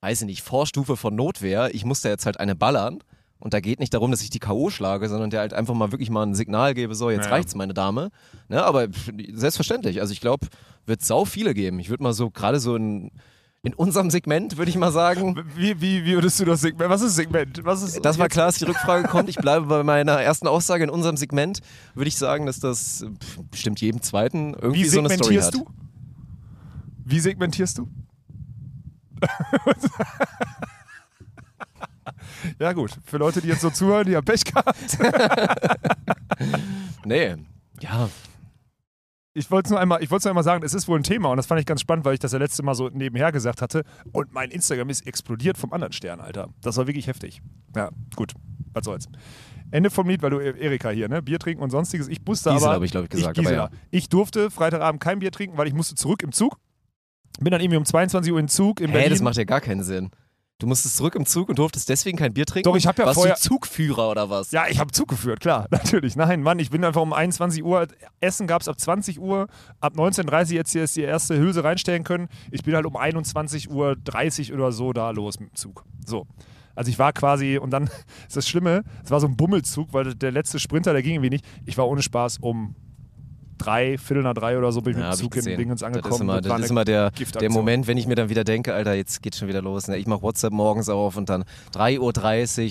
weiß ich nicht, Vorstufe von Notwehr, ich muss da jetzt halt eine ballern, Und da geht nicht darum, dass ich die K.O. schlage, sondern der halt einfach mal wirklich mal ein Signal gebe, so, jetzt Ja. reicht's, meine Dame. Ne, aber selbstverständlich. Also ich glaube, wird sau viele geben. Ich würde mal so, gerade so in, in unserem Segment, würde ich mal sagen. Wie, wie, wie würdest du das Segment? Was ist Segment? Was ist Das war klar, dass die Rückfrage kommt. Ich bleibe bei meiner ersten Aussage. In unserem Segment würde ich sagen, dass das bestimmt jedem zweiten irgendwie Wie so eine Story segmentierst hat. du? Wie segmentierst du? ja gut, für Leute, die jetzt so zuhören, die haben Pech gehabt. Nee, ja, Ich wollte es nur einmal, ich wollte nur einmal sagen, es ist wohl ein Thema und das fand ich ganz spannend, weil ich das ja letzte Mal so nebenher gesagt hatte. Und mein Instagram ist explodiert vom anderen Stern, Alter. Das war wirklich heftig. Ja, gut, was soll's. Ende vom Lied, weil du Erika hier, ne? Bier trinken und sonstiges. Ich musste Gisela aber. habe ich, glaube ich, gesagt, Ich, Gisela. ich durfte Freitagabend kein Bier trinken, weil ich musste zurück im Zug. Bin dann irgendwie um 22 Uhr im Zug in Hä, Berlin. das macht ja gar keinen Sinn. Du musstest zurück im Zug und durftest deswegen kein Bier trinken? Doch, ich hab ja Warst vorher- du Zugführer oder was? Ja, ich habe Zug geführt, klar, natürlich. Nein, Mann, ich bin einfach um 21 Uhr, Essen gab es ab 20 Uhr, ab 19.30 Uhr jetzt hier ist die erste Hülse reinstellen können. Ich bin halt um 21.30 Uhr oder so da los mit dem Zug. So. Also ich war quasi, und dann ist das Schlimme, es war so ein Bummelzug, weil der letzte Sprinter, der ging irgendwie nicht. Ich war ohne Spaß um drei, Viertel nach drei oder so bin ich Ja, mit dem Zug in. Dingens angekommen. Das ist immer, das ist immer der, der. Moment, wenn ich mir dann wieder denke, Alter, jetzt geht schon wieder los. Ne? Ich mache WhatsApp morgens auf und dann 3.30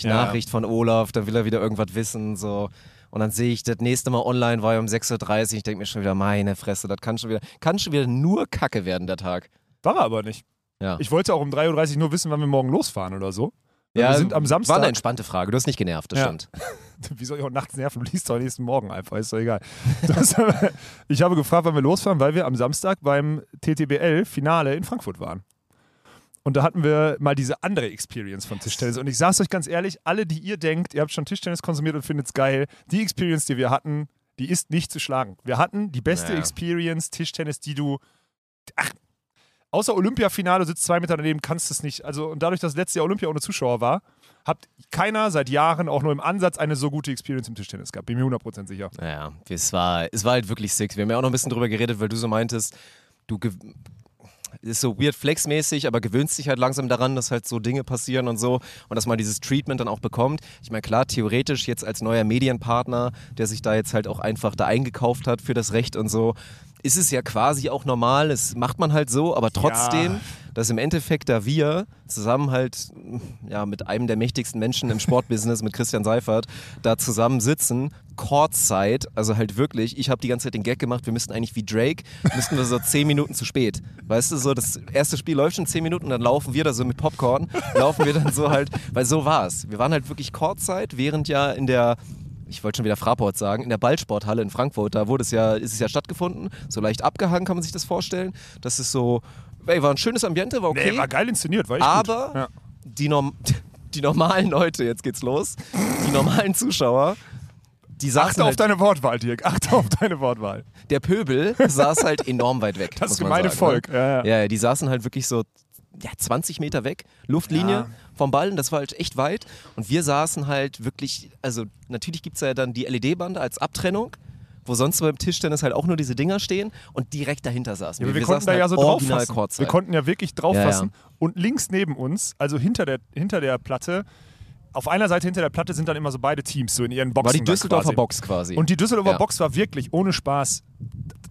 Uhr, Ja. Nachricht von Olaf, dann will er wieder irgendwas wissen. So. Und dann sehe ich, das nächste Mal online war ja um 6.30 Uhr. Ich denke mir schon wieder, meine Fresse, das kann schon wieder, kann schon wieder nur Kacke werden, der Tag. War er aber nicht. Ja. Ich wollte auch um 3.30 Uhr nur wissen, wann wir morgen losfahren oder so. Ja, wir sind am Samstag. War eine entspannte Frage, du hast nicht genervt, das Ja. stimmt. Wie soll ich auch nachts nerven? Du liest doch nächsten Morgen einfach, ist doch egal. Äh, ich habe gefragt, wann wir losfahren, weil wir am Samstag beim TTBL-Finale in Frankfurt waren. Und da hatten wir mal diese andere Experience von Tischtennis. Und ich sage es euch ganz ehrlich, alle, die ihr denkt, ihr habt schon Tischtennis konsumiert und findet es geil, die Experience, die wir hatten, die ist nicht zu schlagen. Wir hatten die beste Naja. Experience Tischtennis, die du. Ach, außer Olympiafinale, sitzt zwei Meter daneben, kannst es nicht. Also, und dadurch, dass letztes Jahr Olympia ohne Zuschauer war, hat keiner seit Jahren auch nur im Ansatz eine so gute Experience im Tischtennis gehabt. Bin mir 100% sicher. Naja, es war, es war halt wirklich sick. Wir haben ja auch noch ein bisschen drüber geredet, weil du so meintest, du ist so weird flexmäßig, aber gewöhnst dich halt langsam daran, dass halt so Dinge passieren und so und dass man dieses Treatment dann auch bekommt. Ich meine, klar, theoretisch jetzt als neuer Medienpartner, der sich da jetzt halt auch einfach da eingekauft hat für das Recht und so, ist es ja quasi auch normal, das macht man halt so, aber trotzdem, Ja. dass im Endeffekt da wir zusammen halt ja, mit einem der mächtigsten Menschen im Sportbusiness, mit Christian Seifert, da zusammen sitzen, Courtside, also halt wirklich, ich habe die ganze Zeit den Gag gemacht, wir müssten eigentlich wie Drake, müssten wir so zehn Minuten zu spät. Weißt du, so das erste Spiel läuft schon zehn Minuten und dann laufen wir da so mit Popcorn, laufen wir dann so halt, weil so war's. Wir waren halt wirklich Courtside, während ja in der ich wollte schon wieder Fraport sagen, in der Ballsporthalle in Frankfurt, da wurde es ja, ist es ja stattgefunden, so leicht abgehangen kann man sich das vorstellen. Das ist so, ey, war ein schönes Ambiente, war okay. Nee, war geil inszeniert, war echt Aber. Ja. die, Norm die normalen Leute, jetzt geht's los, die normalen Zuschauer, die saßen Achte auf halt, deine Wortwahl, Dirk. Achte auf deine Wortwahl. der Pöbel saß halt enorm weit weg. Das gemeine Volk. Ne? Ja, ja. Ja, ja, die saßen halt wirklich so ja, 20 Meter weg, Luftlinie Ja. Vom Ball, und das war halt echt weit. Und wir saßen halt wirklich, also natürlich gibt es ja dann die LED-Bande als Abtrennung, wo sonst beim Tischtennis halt auch nur diese Dinger stehen und direkt dahinter saßen Ja, wir. wir, konnten da ja halt so drauffassen. Courtside. Wir konnten ja wirklich drauffassen. Ja, Und links neben uns, also hinter der, hinter der Platte, auf einer Seite hinter der Platte sind dann immer so beide Teams, so in ihren Boxen. war die Düsseldorfer quasi. Box quasi. Und die Düsseldorfer Ja. Box war wirklich ohne Spaß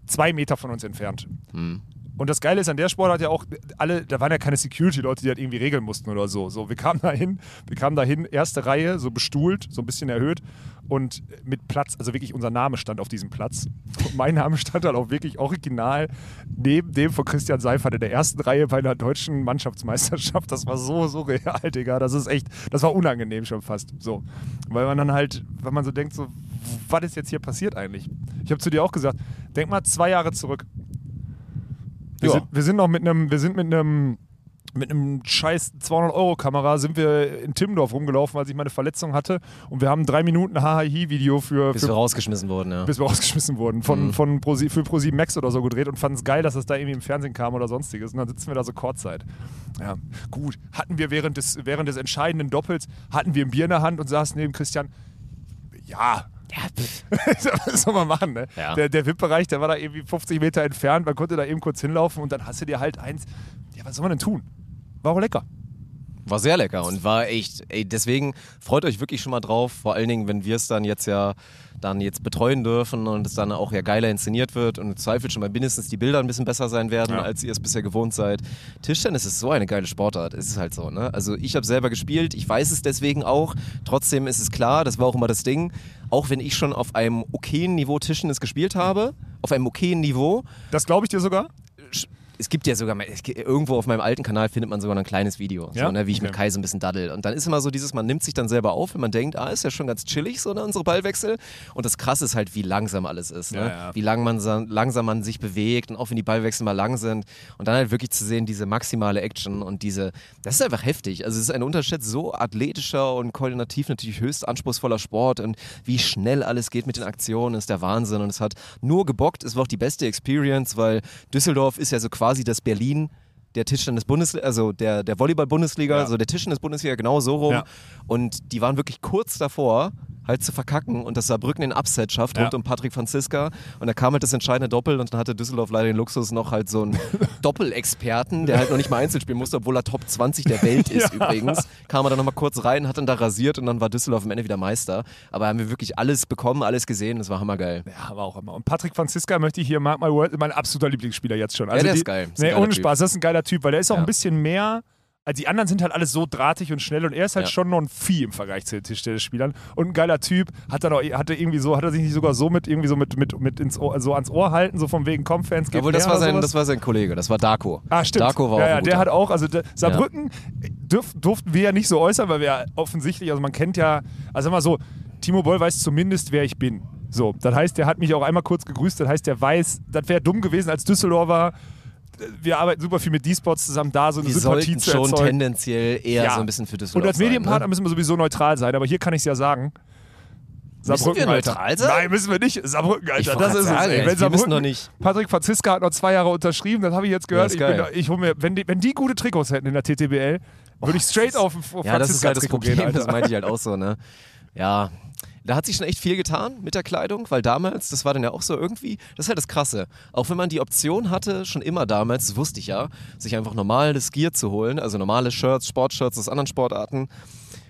zwei Meter von uns entfernt. Hm. Und das Geile ist an der Sportart ja auch, alle, da waren ja keine Security-Leute, die das irgendwie regeln mussten oder so. So, wir kamen da hin, wir kamen da hin, erste Reihe, so bestuhlt, so ein bisschen erhöht und mit Platz, also wirklich unser Name stand auf diesem Platz. Und mein Name stand dann auch wirklich original neben dem von Christian Seifert in der ersten Reihe bei einer deutschen Mannschaftsmeisterschaft. Das war so, so real, Digga. Das ist echt, das war unangenehm schon fast. So. Weil man dann halt, wenn man so denkt, so, was ist jetzt hier passiert eigentlich? Ich habe zu dir auch gesagt, denk mal zwei Jahre zurück. Wir, Ja. sind, wir sind noch mit einem, wir sind mit einem mit einem scheiß 200-Euro-Kamera sind wir in Timmendorf rumgelaufen, als ich meine Verletzung hatte. Und wir haben drei Minuten HHI-Video für, bis für wir rausgeschmissen wurden, ja. bis wir rausgeschmissen wurden, von, Mhm. von Pro, für Pro7 Max oder so gedreht und fanden es geil, dass das da irgendwie im Fernsehen kam oder sonstiges. Und dann sitzen wir da so Kurzzeit. Ja, gut. Hatten wir während des, während des entscheidenden Doppels, hatten wir ein Bier in der Hand und saßen neben Christian. Ja. Ja. Was soll man machen, ne? Ja. Der, der VIP-Bereich, der war da irgendwie 50 Meter entfernt, man konnte da eben kurz hinlaufen und dann hast du dir halt eins. Ja, was soll man denn tun? War auch lecker. War sehr lecker und war echt, ey, deswegen freut euch wirklich schon mal drauf, vor allen Dingen, wenn wir es dann jetzt ja dann jetzt betreuen dürfen und es dann auch ja geiler inszeniert wird und im Zweifel schon mal mindestens die Bilder ein bisschen besser sein werden, Ja. als ihr es bisher gewohnt seid. Tischtennis ist so eine geile Sportart, es ist halt so, ne? Also ich habe selber gespielt, ich weiß es deswegen auch, trotzdem ist es klar, das war auch immer das Ding, auch wenn ich schon auf einem okayen Niveau Tischtennis gespielt habe, auf einem okayen Niveau, Das glaube ich dir sogar. Es gibt ja sogar, mal- irgendwo auf meinem alten Kanal findet man sogar noch ein kleines Video, Ja? so, ne, wie ich mit Okay. Kai so ein bisschen daddel. Und dann ist immer so dieses, man nimmt sich dann selber auf, wenn man denkt, ah, ist ja schon ganz chillig, so ne, unsere Ballwechsel. Und das Krasse ist halt, wie langsam alles ist. Ne? Ja, ja. Wie lang man, sa- langsam man sich bewegt und auch wenn die Ballwechsel mal lang sind. Und dann halt wirklich zu sehen, diese maximale Action und diese, das ist einfach heftig. Also es ist ein Unterschied, so athletischer und koordinativ natürlich höchst anspruchsvoller Sport und wie schnell alles geht mit den Aktionen, ist der Wahnsinn. Und es hat nur gebockt, es war auch die beste Experience, weil Düsseldorf ist ja so quasi das Berlin der Tischtennis-Bundesliga, also der, der Volleyball-Bundesliga, Ja. also der Tischtennis-Bundesliga genau so rum. Ja. Und die waren wirklich kurz davor, halt zu verkacken und dass Saarbrücken den Upset schafft Ja. rund um Patrick Franziska. Und da kam halt das entscheidende Doppel und dann hatte Düsseldorf leider den Luxus, noch halt so einen Doppelexperten, der halt noch nicht mal Einzel spielen musste, obwohl er Top 20 der Welt ist Ja. übrigens. Kam er dann nochmal kurz rein, hat dann da rasiert und dann war Düsseldorf am Ende wieder Meister. Aber haben wir wirklich alles bekommen, alles gesehen, das war hammergeil. Ja, aber auch immer. Und Patrick Franziska möchte ich hier, mark my word, mein absoluter Lieblingsspieler jetzt schon. Also der die, ist geil. Ist Nee, ohne. Spaß, das ist ein geiler Typ, weil der ist auch Ja. ein bisschen mehr. Also die anderen sind halt alles so drahtig und schnell und er ist halt Ja. schon noch ein Vieh im Vergleich zu den Tischtennisspielern. Und ein geiler Typ, hat er noch, hatte irgendwie so, hat er sich nicht sogar so mit irgendwie so mit, mit, mit ins Ohr, so ans Ohr halten, so von wegen Komm-Fans geht Obwohl, das war, oder sein, sowas? das war sein Kollege, das war Darko. Ah, stimmt. Darko war ja, auch ja, der hat auch, also der, Saarbrücken dürf, durften wir ja nicht so äußern, weil wir ja offensichtlich, also man kennt ja, also sag mal so, Timo Boll weiß zumindest, wer ich bin. So, das heißt, der hat mich auch einmal kurz gegrüßt, das heißt, der weiß, das wäre dumm gewesen als Düsseldorfer. Wir arbeiten super viel mit D-Spots zusammen, da so eine Wir Sympathie zu schon erzeugen. tendenziell eher Ja. so ein bisschen für Und Düsseldorf als Medienpartner ne? müssen wir sowieso neutral sein, aber hier kann ich es ja sagen. Müssen wir Alter. neutral sein? Nein, müssen wir nicht. Saarbrücken, Alter, das ist grad es. sagen, Ey. Wenn wir müssen Saarbrücken, doch nicht. Patrick Franziska hat noch zwei Jahre unterschrieben, das habe ich jetzt gehört. ist ich bin ich hol mir, wenn, die, wenn die gute Trikots hätten in der TTBL, würde ich straight auf, auf Ja, das ist halt das Problem, gehen, das meinte ich halt auch so, ne? Ja. Da hat sich schon echt viel getan mit der Kleidung, weil damals, das war dann ja auch so irgendwie, das ist halt das Krasse. Auch wenn man die Option hatte, schon immer damals, das wusste ich ja, sich einfach normales Gear zu holen, also normale Shirts, Sportshirts aus anderen Sportarten.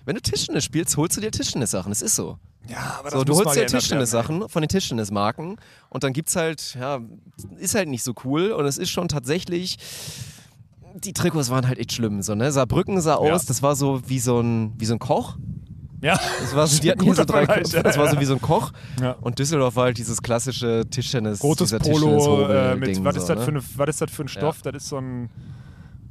Wenn du Tischtennis spielst, holst du dir Tischtennis-Sachen, das ist so. Ja, aber das So, du holst dir Tischtennis-Sachen von den Tischtennis-Marken und dann gibt's halt, ja, ist halt nicht so cool und es ist schon tatsächlich, die Trikots waren halt echt schlimm. So, ne? Saarbrücken sah Ja. aus, das war so wie so ein, wie so ein Koch. Ja, Das war so, die hatten hier so drei Vergleich, Köpfe, das war so ja. wie so ein Koch. Ja. Und Düsseldorf war halt dieses klassische Tischtennis. rotes Polo äh, mit, was ist, so, das für ne? eine, was ist das für ein Stoff? Das ist so ein,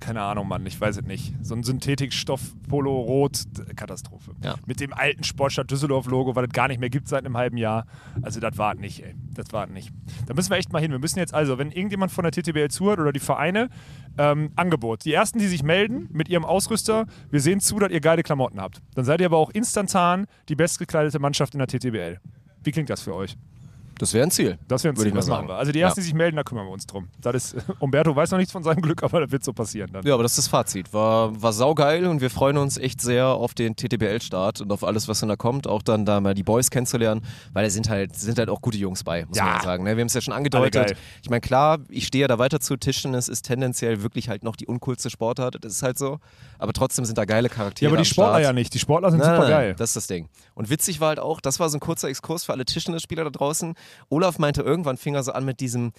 keine Ahnung, Mann, ich weiß es nicht. So ein Synthetikstoff, Polo, Rot, Katastrophe. Ja. Mit dem alten Sportstadt Düsseldorf-Logo, was es gar nicht mehr gibt seit einem halben Jahr. Also das war nicht, ey. Das war nicht. Da müssen wir echt mal hin. Wir müssen jetzt also, wenn irgendjemand von der TTBL zuhört oder die Vereine, ähm, Angebot. Die ersten, die sich melden mit ihrem Ausrüster, wir sehen zu, dass ihr geile Klamotten habt. Dann seid ihr aber auch instantan die bestgekleidete Mannschaft in der TTBL. Wie klingt das für euch? Das wäre ein Ziel. Das wäre ein Würde Ziel, das machen wir. Also die Ja. ersten, die sich melden, da kümmern wir uns drum. Das ist, Umberto weiß noch nichts von seinem Glück, aber das wird so passieren dann. Ja, aber das ist das Fazit. War, war saugeil und wir freuen uns echt sehr auf den TTBL-Start und auf alles, was dann da kommt. Auch dann da mal die Boys kennenzulernen, weil da sind halt, sind halt auch gute Jungs bei, muss Ja. man ja sagen. Ne? Wir haben es ja schon angedeutet. geil. Ich meine, klar, ich stehe ja da weiter zu. Tischtennis ist tendenziell wirklich halt noch die uncoolste Sportart. Das ist halt so. Aber trotzdem sind da geile Charaktere. Ja, aber die Sportler Start. ja nicht. Die Sportler sind Nein, super nein, geil. nein, das ist das Ding. Und witzig war halt auch, das war so ein kurzer Exkurs für alle Tischtennisspieler da draußen. Olaf meinte irgendwann, fing er so an mit diesem,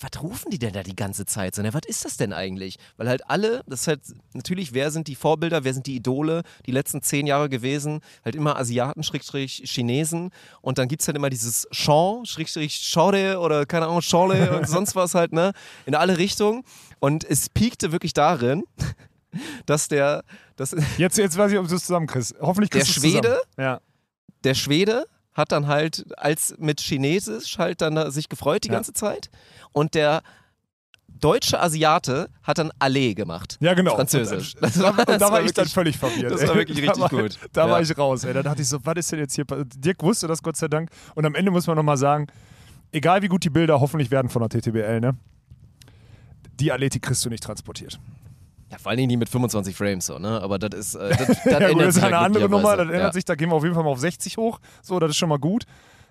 was rufen die denn da die ganze Zeit? So, ne, was ist das denn eigentlich? Weil halt alle, das ist halt natürlich, wer sind die Vorbilder, wer sind die Idole die letzten zehn Jahre gewesen? Halt immer Asiaten, Schrägstrich Chinesen. Und dann gibt es halt immer dieses Sean, Schrägstrich Chore oder keine Ahnung, Chole und sonst was halt, ne? In alle Richtungen. Und es piekte wirklich darin, dass der, dass, Jetzt, jetzt weiß ich, ob du es zusammenkriegst. Hoffentlich Der kriegst du es Schwede? zusammen. Ja. der Schwede hat dann halt als mit Chinesisch halt dann da sich gefreut die Ja. ganze Zeit und der deutsche Asiate hat dann Allee gemacht. Ja, genau. Französisch. Und, Das und, war- und da das war, war ich dann wirklich- völlig verwirrt. das war wirklich da richtig war, gut. Da war Ja. ich raus. Ey. Da dachte ich so, was ist denn jetzt hier? Dirk wusste das Gott sei Dank. Und am Ende muss man nochmal sagen, egal wie gut die Bilder hoffentlich werden von der TTBL, ne? Die Athletik kriegst du nicht transportiert. Ja, vor allen Dingen die mit 25 Frames so, ne? Aber das ist äh, das, das ja, gut, das ist eine ja andere Nummer, das ändert ja. sich, da gehen wir auf jeden Fall mal auf 60 hoch. So, das ist schon mal gut.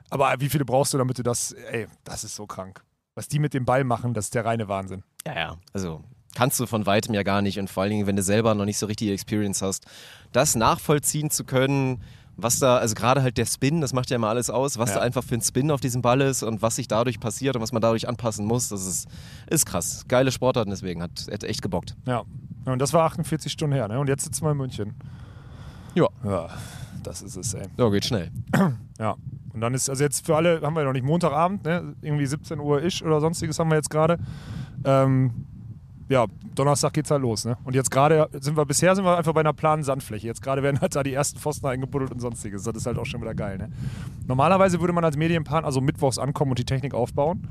Aber wie viele brauchst du, damit du das, ey, das ist so krank. Was die mit dem Ball machen, das ist der reine Wahnsinn. Ja, ja. Also kannst du von weitem ja gar nicht. Und vor allen Dingen, wenn du selber noch nicht so richtig Experience hast, das nachvollziehen zu können, was da, also gerade halt der Spin, das macht ja immer alles aus, was Ja. da einfach für ein Spin auf diesem Ball ist und was sich dadurch passiert und was man dadurch anpassen muss, das ist, ist krass. Geile Sportarten deswegen, hat, hat echt gebockt. Ja. ja. Und das war 48 Stunden her, ne? Und jetzt sitzen wir in München. Ja. Ja, das ist es, ey. So, geht schnell. Ja. Und dann ist, also jetzt für alle, haben wir noch nicht Montagabend, ne? Irgendwie 17 Uhr ish oder sonstiges haben wir jetzt gerade. Ähm, ja, Donnerstag geht's halt los, ne? Und jetzt gerade sind wir, bisher sind wir einfach bei einer planen Sandfläche. Jetzt gerade werden halt da die ersten Pfosten eingebuddelt und sonstiges. Das ist halt auch schon wieder geil, ne? Normalerweise würde man als Medienpartner also mittwochs ankommen und die Technik aufbauen.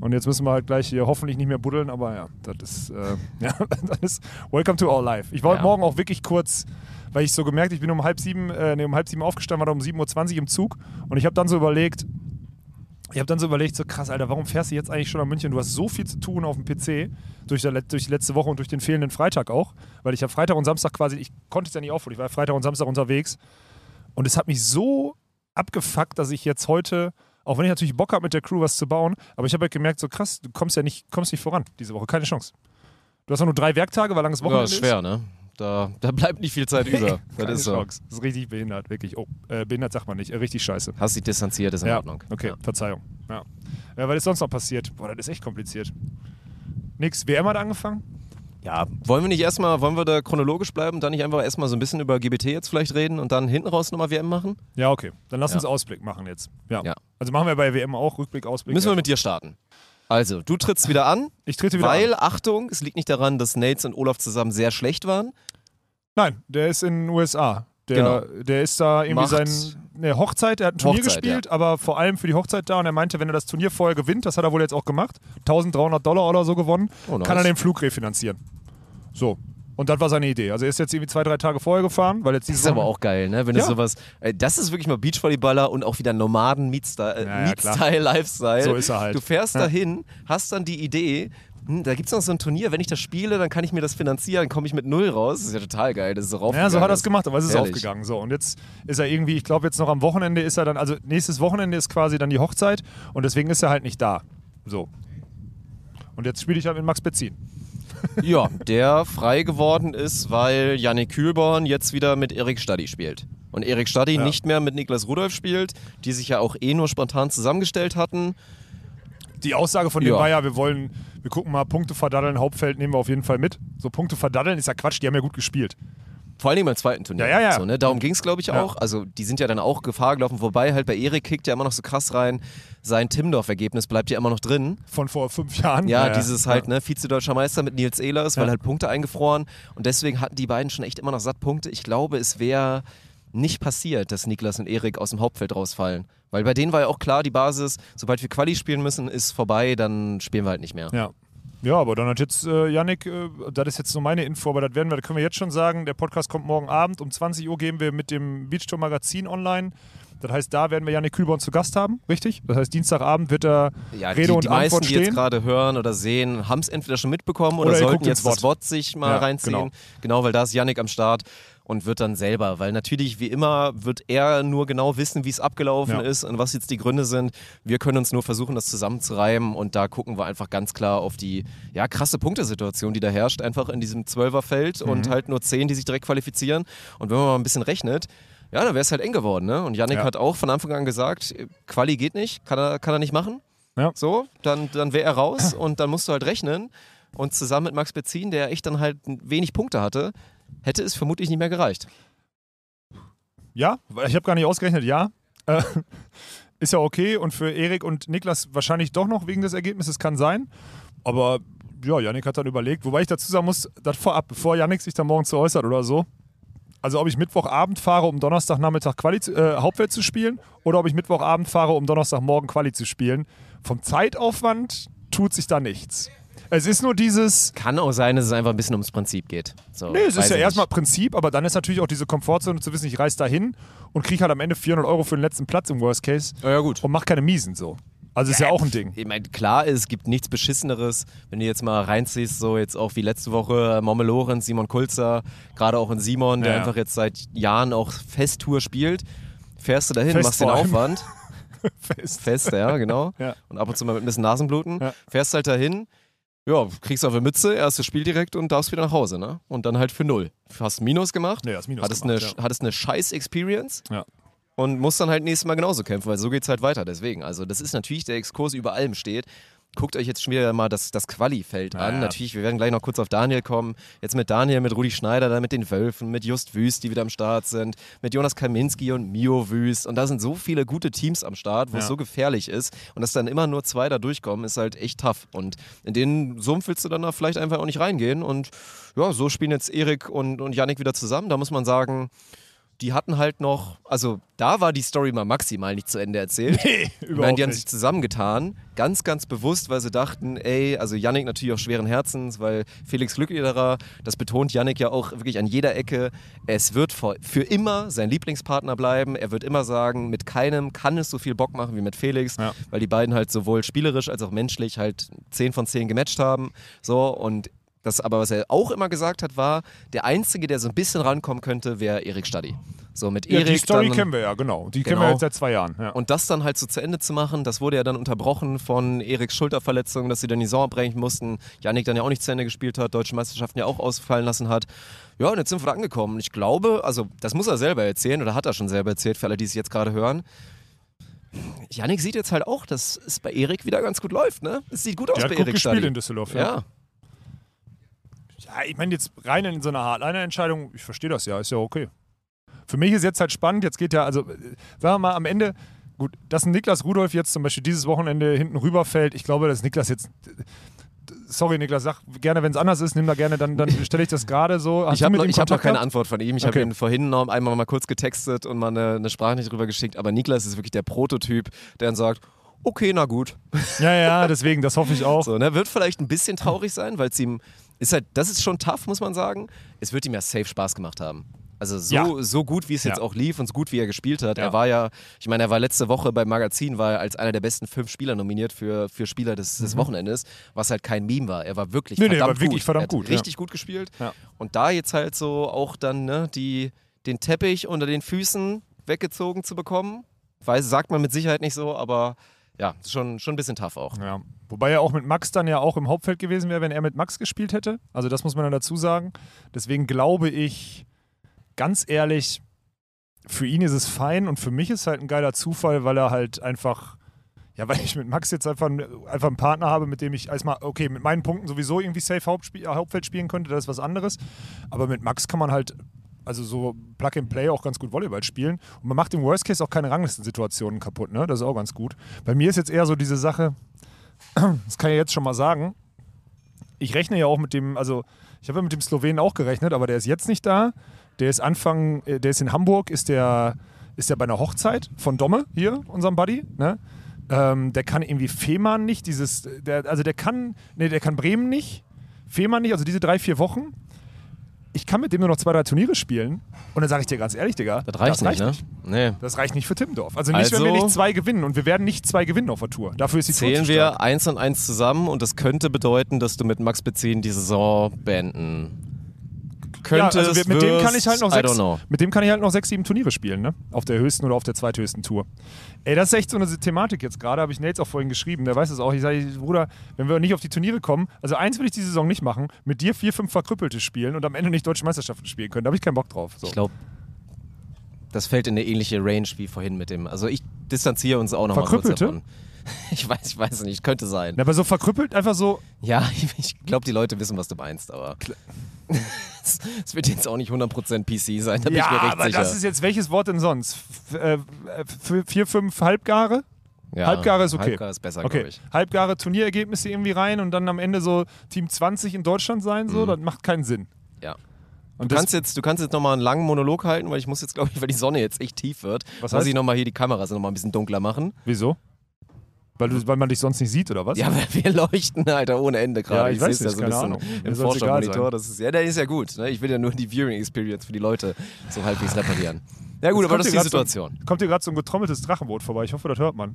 Und jetzt müssen wir halt gleich hier hoffentlich nicht mehr buddeln, aber ja, das ist, äh, ja, das ist Welcome to our life. Ich wollte Ja. morgen auch wirklich kurz, weil ich so gemerkt, ich bin um halb sieben, äh, nee, um halb sieben aufgestanden, war da um 7.20 Uhr im Zug und ich habe dann so überlegt, ich habe dann so überlegt, so krass, Alter, warum fährst du jetzt eigentlich schon nach München? Du hast so viel zu tun auf dem PC durch, der, durch die letzte Woche und durch den fehlenden Freitag auch, weil ich habe Freitag und Samstag quasi, ich konnte es ja nicht aufholen, ich war Freitag und Samstag unterwegs und es hat mich so abgefuckt, dass ich jetzt heute, auch wenn ich natürlich Bock habe mit der Crew was zu bauen, aber ich habe halt gemerkt, so krass, du kommst ja nicht, kommst nicht voran diese Woche, keine Chance. Du hast noch nur drei Werktage, weil langes Ja, Wochenende ist schwer, ne? Da, da bleibt nicht viel Zeit über. Das ist so. Das ist richtig behindert, wirklich. Oh, äh, behindert sagt man nicht, äh, richtig scheiße. Hast dich distanziert, ist in ja, Ordnung. okay, Ja. Verzeihung. Ja. ja, was ist sonst noch passiert? Boah, das ist echt kompliziert. Nix. WM hat angefangen? Ja, wollen wir nicht erstmal, wollen wir da chronologisch bleiben, dann nicht einfach erstmal so ein bisschen über GBT jetzt vielleicht reden und dann hinten raus nochmal WM machen? Ja, okay. Dann lass uns Ausblick machen jetzt. Ja. Also machen wir bei WM auch Rückblick, Ausblick. Müssen wir mit dir starten. Also, du trittst wieder an, Ich trete wieder weil, an. Achtung, es liegt nicht daran, dass Nates und Olaf zusammen sehr schlecht waren. Nein, der ist in den USA. Der, der ist da irgendwie Genau. Macht- sein ne, Hochzeit, er hat ein Turnier Hochzeit, gespielt, aber vor allem für die Hochzeit da und er meinte, wenn er das Turnier vorher gewinnt, das hat er wohl jetzt auch gemacht, 1300 Dollar oder so gewonnen, Oh, nice. kann er den Flug refinanzieren. So. Und das war seine Idee. Also er ist jetzt irgendwie zwei, drei Tage vorher gefahren, weil jetzt Das ist aber Wochenende- auch geil, ne? Wenn Ja. du sowas. Äh, das ist wirklich mal Beachvolleyballer und auch wieder Nomaden Meetstyle, äh, Ja, ja, klar. Meetstyle Lifestyle. So ist er halt. Du fährst Ja. dahin, hast dann die Idee, hm, da gibt es noch so ein Turnier, wenn ich das spiele, dann kann ich mir das finanzieren, komme ich mit null raus. Das ist ja total geil. Das ist so Ja, raufgegangen. so hat er es gemacht, aber es ist Herrlich. aufgegangen. So, und jetzt ist er irgendwie, ich glaube, jetzt noch am Wochenende ist er dann, also nächstes Wochenende ist quasi dann die Hochzeit und deswegen ist er halt nicht da. So. Und jetzt spiele ich halt mit Max Bezin. Ja, der frei geworden ist, weil Yannick Kühlborn jetzt wieder mit Erik Stadi spielt. Und Erik Stadi Ja. nicht mehr mit Niklas Rudolf spielt, die sich ja auch eh nur spontan zusammengestellt hatten. Die Aussage von dem Ja. war ja, wir wollen, wir gucken mal, Punkte verdaddeln, Hauptfeld nehmen wir auf jeden Fall mit. So, Punkte verdaddeln ist ja Quatsch, die haben ja gut gespielt. Vor allem beim zweiten Turnier. Ja, ja, ja. So, ne? Darum ging es, glaube ich, auch. Also, die sind ja dann auch Gefahr gelaufen. Wobei halt bei Erik kickt ja immer noch so krass rein. Sein Timdorf-Ergebnis bleibt ja immer noch drin. Von vor fünf Jahren. Ja, dieses halt, ne, Vize-Deutscher Meister mit Nils Ehlers, weil halt Punkte eingefroren. Und deswegen hatten die beiden schon echt immer noch satt Punkte. Ich glaube, es wäre nicht passiert, dass Niklas und Erik aus dem Hauptfeld rausfallen. Weil bei denen war ja auch klar, die Basis, sobald wir Quali spielen müssen, ist vorbei, dann spielen wir halt nicht mehr. Ja. Ja, aber dann hat jetzt äh, Yannick, äh, das ist jetzt nur meine Info, aber das werden wir, das können wir jetzt schon sagen. Der Podcast kommt morgen Abend. Um 20 Uhr gehen wir mit dem Beachtour Magazin online. Das heißt, da werden wir Yannick Kühlborn zu Gast haben, richtig? Das heißt, Dienstagabend wird er Ja, Rede die, und die meisten, Antwort die jetzt stehen. gerade hören oder sehen, haben es entweder schon mitbekommen oder, Oder sollten jetzt das Wort. Wort sich mal Ja, reinziehen. genau. Genau. weil da ist Yannick am Start und wird dann selber, weil natürlich wie immer wird er nur genau wissen, wie es abgelaufen Ja. ist und was jetzt die Gründe sind. Wir können uns nur versuchen, das zusammenzureimen und da gucken wir einfach ganz klar auf die ja, krasse Punktesituation, die da herrscht, einfach in diesem Zwölferfeld und Mhm. halt nur zehn, die sich direkt qualifizieren. Und wenn man mal ein bisschen rechnet, ja, dann wäre es halt eng geworden. Ne? Und Yannick Ja. hat auch von Anfang an gesagt, Quali geht nicht, kann er, kann er nicht machen. Ja. So, dann, dann wäre er raus und dann musst du halt rechnen. Und zusammen mit Max Bezin, der echt dann halt wenig Punkte hatte, hätte es vermutlich nicht mehr gereicht. Ja, ich habe gar nicht ausgerechnet, ja. Äh, ist ja okay und für Erik und Niklas wahrscheinlich doch noch wegen des Ergebnisses kann sein. Aber ja, Yannick hat dann überlegt, wobei ich dazu sagen muss, das vorab, bevor Yannick sich dann morgen zu äußert oder so. Also ob ich Mittwochabend fahre, um Donnerstagnachmittag Quali äh, Hauptwelt zu spielen oder ob ich Mittwochabend fahre, um Donnerstagmorgen Quali zu spielen. Vom Zeitaufwand tut sich da nichts. Es ist nur dieses, Kann auch sein, dass es einfach ein bisschen ums Prinzip geht. So, Nee, es ist ja erstmal. Prinzip, aber dann ist natürlich auch diese Komfortzone zu wissen, ich reise da hin und kriege halt am Ende 400 Euro für den letzten Platz im Worst Case Ja, ja, gut. und mach keine Miesen so. Also ist ja auch ein Ding. Ich meine, klar, es gibt nichts Beschisseneres, wenn du jetzt mal reinziehst, so jetzt auch wie letzte Woche Momme Lorenz, Simon Kulzer, gerade auch in Simon, der Ja. einfach jetzt seit Jahren auch Festtour spielt. Fährst du dahin, Fest machst den. Aufwand. Fest. Fest, ja, genau. Ja. Und ab und zu mal mit ein bisschen Nasenbluten. Ja. Fährst halt dahin. Ja, kriegst auf eine Mütze, erstes Spiel direkt und darfst wieder nach Hause, ne? Und dann halt für null. Hast Minus gemacht, Nee, hast Minus hattest, gemacht, eine, ja. hattest eine scheiß Experience Ja. und musst dann halt nächstes Mal genauso kämpfen, weil so geht's halt weiter. Deswegen, also das ist natürlich der Exkurs über allem steht. Guckt euch jetzt schon wieder mal das, das Quali-Feld an. ja. Natürlich, wir werden gleich noch kurz auf Daniel kommen. Jetzt mit Daniel, mit Rudi Schneider, dann mit den Wölfen, mit Just Wüst, die wieder am Start sind, mit Jonas Kaminski und Mio Wüst. Und da sind so viele gute Teams am Start, wo es Ja. so gefährlich ist. Und dass dann immer nur zwei da durchkommen, ist halt echt tough. Und in den Sumpf willst du dann da vielleicht einfach auch nicht reingehen. Und ja, so spielen jetzt Erik und, und Yannick wieder zusammen. Da muss man sagen, die hatten halt noch, also da war die Story mal maximal nicht zu Ende erzählt. Nee, Ich meine, überhaupt die haben sich zusammengetan, ganz, ganz bewusst, weil sie dachten, ey, also Yannick natürlich auch schweren Herzens, weil Felix Glückliederer, das betont Yannick ja auch wirklich an jeder Ecke, es wird für immer sein Lieblingspartner bleiben. Er wird immer sagen, mit keinem kann es so viel Bock machen wie mit Felix, Ja. weil die beiden halt sowohl spielerisch als auch menschlich halt 10 von 10 gematcht haben. So, und das aber, was er auch immer gesagt hat, war, der Einzige, der so ein bisschen rankommen könnte, wäre Erik Stadi. So mit Ja, Erik die Story dann, kennen wir ja, genau. Die kennen Genau. wir jetzt seit zwei Jahren. Ja. und das dann halt so zu Ende zu machen, das wurde ja dann unterbrochen von Eriks Schulterverletzung, dass sie dann die Saison abbrechen mussten. Janik dann ja auch nicht zu Ende gespielt hat, deutsche Meisterschaften ja auch ausfallen lassen hat. Ja, und jetzt sind wir da angekommen. Ich glaube, also das muss er selber erzählen oder hat er schon selber erzählt, für alle, die es jetzt gerade hören. Janik sieht jetzt halt auch, dass es bei Erik wieder ganz gut läuft, ne? Es sieht gut aus Der hat bei gut Erik gespielt Stadi. in Düsseldorf. Ja. Ja. Ich meine, jetzt rein in so einer Hardliner-Entscheidung, ich verstehe das ja, ist ja okay. Für mich ist jetzt halt spannend, jetzt geht ja, also, äh, sagen wir mal, am Ende, gut, dass ein Niklas Rudolf jetzt zum Beispiel dieses Wochenende hinten rüberfällt, ich glaube, dass Niklas jetzt. Sorry, Niklas, sag gerne, wenn es anders ist, nimm da gerne, dann, dann stelle ich das gerade so. Hast Ich habe noch, ich hab noch keine? Antwort von ihm. Ich habe Okay. ihn vorhin noch einmal mal kurz getextet und mal eine, eine Sprachnachricht drüber geschickt. Aber Niklas ist wirklich der Prototyp, der dann sagt, okay, na gut. Ja, ja, deswegen, das hoffe ich auch. So, ne? Wird vielleicht ein bisschen traurig sein, weil es ihm ist halt, das ist schon tough, muss man sagen. Es wird ihm ja safe Spaß gemacht haben. Also so, Ja. so gut, wie es jetzt Ja. auch lief und so gut, wie er gespielt hat. Ja. Er war ja, ich meine, er war letzte Woche beim Magazin, war er als einer der besten fünf Spieler nominiert für, für Spieler des, des Wochenendes, was halt kein Meme war. Er war wirklich Mhm. Nee, nee, verdammt er war wirklich gut. verdammt er hat gut. Richtig gut gespielt. Und da jetzt halt so auch dann ne, die, den Teppich unter den Füßen weggezogen zu bekommen, weiß, sagt man mit Sicherheit nicht so, aber ja, schon, schon ein bisschen tough auch. Ja. Wobei er auch mit Max dann ja auch im Hauptfeld gewesen wäre, wenn er mit Max gespielt hätte. Also das muss man dann dazu sagen. Deswegen glaube ich, ganz ehrlich, für ihn ist es fein und für mich ist halt ein geiler Zufall, weil er halt einfach, ja, weil ich mit Max jetzt einfach, einfach einen Partner habe, mit dem ich erstmal, okay, mit meinen Punkten sowieso irgendwie safe Hauptspiel, Hauptfeld spielen könnte, das ist was anderes. Aber mit Max kann man halt, also so Plug and Play auch ganz gut Volleyball spielen. Und man macht im Worst Case auch keine Ranglistensituationen kaputt, ne? Das ist auch ganz gut. Bei mir ist jetzt eher so diese Sache, das kann ich jetzt schon mal sagen. Ich rechne ja auch mit dem, also ich habe ja mit dem Slowenen auch gerechnet, aber der ist jetzt nicht da. Der ist Anfang, äh, der ist in Hamburg, ist der, ist der bei einer Hochzeit von Domme hier, unserem Buddy. Ne? Ähm, der kann irgendwie Fehmarn nicht, dieses, der, also der kann, nee, der kann Bremen nicht, Fehmarn nicht, also diese drei, vier Wochen. Ich kann mit dem nur noch zwei, drei Turniere spielen. Und dann sage ich dir ganz ehrlich, Digga, Das reicht nicht, ne? Nee. Das reicht nicht für Timmendorf. Also nicht, wenn Also- wir nicht zwei gewinnen. Und wir werden nicht zwei gewinnen auf der Tour. Dafür ist die Tour Zählen zu stark. wir eins und eins zusammen und das könnte bedeuten, dass du mit Max Bezin die Saison beenden könntest. ja, also mit dem kann ich halt noch wirst, sechs, mit dem kann ich halt noch sechs, sieben Turniere spielen, ne? Auf der höchsten oder auf der zweithöchsten Tour. Ey, das ist echt so eine Thematik jetzt gerade, habe ich Nates auch vorhin geschrieben, der weiß es auch. Ich sage, Bruder, wenn wir nicht auf die Turniere kommen, also eins will ich die Saison nicht machen, mit dir vier, fünf Verkrüppelte spielen und am Ende nicht deutsche Meisterschaften spielen können. Da habe ich keinen Bock drauf. So. Ich glaube, das fällt in eine ähnliche Range wie vorhin mit dem. Also ich distanziere uns auch nochmal kurz Verkrüppelte? davon. Ich weiß, ich weiß nicht, könnte sein. Aber so verkrüppelt einfach so, Ja, ich glaube, die Leute wissen, was du meinst, aber es wird jetzt auch nicht 100% PC sein, da bin ja, ich mir recht aber sicher. das ist jetzt welches Wort denn sonst? F äh, vier, fünf Halbgare? ja, Halbgare ist okay. Halbgar ist besser, Okay, glaube ich. Halbgare Turnierergebnisse irgendwie rein und dann am Ende so Team 20 in Deutschland sein, so, das macht keinen Sinn. Mhm. Ja. Und Du kannst jetzt, du kannst jetzt nochmal einen langen Monolog halten, weil ich muss jetzt, glaube ich, weil die Sonne jetzt echt tief wird, Was muss heißt? ich nochmal hier die Kameras nochmal ein bisschen dunkler machen. wieso? Weil, du, weil man dich sonst nicht sieht, oder was? Ja, weil wir leuchten, Alter, ohne Ende gerade. Ja, ich weiß seh's nicht, ja so keine Ahnung. Im. Das ist, ja, der ist ja gut. Ne? Ich will ja nur die Viewing Experience für die Leute so halbwegs reparieren. Ja gut, Jetzt aber das ist die Situation. So, kommt hier gerade so ein getrommeltes Drachenboot vorbei. Ich hoffe, das hört man.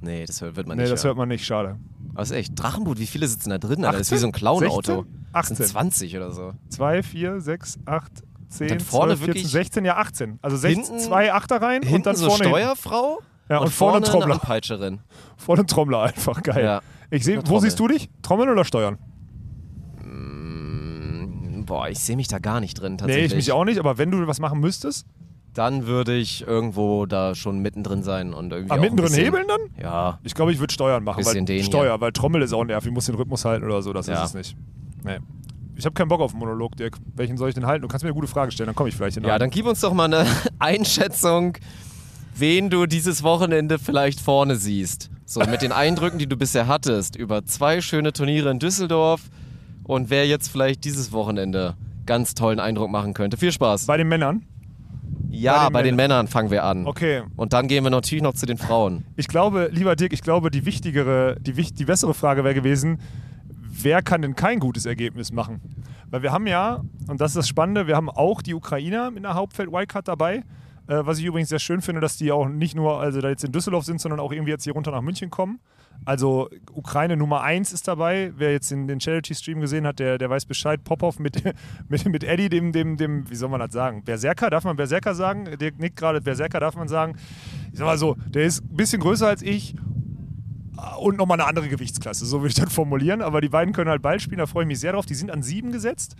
Nee, das hört- wird man Nee, nicht das hören. hört man nicht. Schade. Aber ist echt, Drachenboot, wie viele sitzen da drin? Alter? Das ist wie 18? so ein Clown-Auto. 16? Das sind 18. 20 oder so. 2, 4, 6, 8, 10, dann vorne 12, 14, wirklich 16, ja 18. Also 16, hinten- zwei Achter rein und dann so vorne, hin. Ja, und, vorne vorne ein Trommler. eine Peitscherin. Vorne ein Trommler einfach. Geil. Ja. Ich seh, wo siehst du dich? Trommeln oder Steuern? boah, ich sehe mich da gar nicht drin Nee, tatsächlich. ich mich auch nicht, aber wenn du was machen müsstest, Dann würde ich irgendwo da schon mittendrin sein und irgendwie ah, mittendrin bisschen, hebeln dann? Ja, Ich glaube, ich würde Steuern machen. Bisschen weil den hier. Steuer, weil Trommel ist auch nervig, ich muss den Rhythmus halten oder so, das Ja. ist es nicht. Nee. Ich habe keinen Bock auf einen Monolog, Dirk. Welchen soll ich denn halten? Du kannst mir eine gute Frage stellen, dann komme ich vielleicht in ja, dann gib uns doch mal eine Einschätzung, wen du dieses Wochenende vielleicht vorne siehst. So mit den Eindrücken, die du bisher hattest über zwei schöne Turniere in Düsseldorf und wer jetzt vielleicht dieses Wochenende ganz tollen Eindruck machen könnte. Viel Spaß. Bei den Männern? Ja, den bei den Männern. Männern fangen wir an. Okay. Und dann gehen wir natürlich noch zu den Frauen. Ich glaube, lieber Dirk, ich glaube, die wichtigere, die, die bessere Frage wäre gewesen, wer kann denn kein gutes Ergebnis machen? Weil wir haben ja, und das ist das Spannende, wir haben auch die Ukrainer mit einer Hauptfeld-Wildcard dabei. Äh, was ich übrigens sehr schön finde, dass die auch nicht nur also da jetzt in Düsseldorf sind, sondern auch irgendwie jetzt hier runter nach München kommen. Also Ukraine Nummer 1 ist dabei. Wer jetzt in den Charity-Stream gesehen hat, der, der weiß Bescheid. Popov mit, mit, mit Eddie, dem, dem, dem, wie soll man das sagen? Berserker, darf man Berserker sagen? Der nickt gerade, Berserker darf man sagen. Ich sag mal so, der ist ein bisschen größer als ich und nochmal eine andere Gewichtsklasse, so würde ich das formulieren. Aber die beiden können halt Ball spielen, da freue ich mich sehr drauf. Die sind an sieben gesetzt.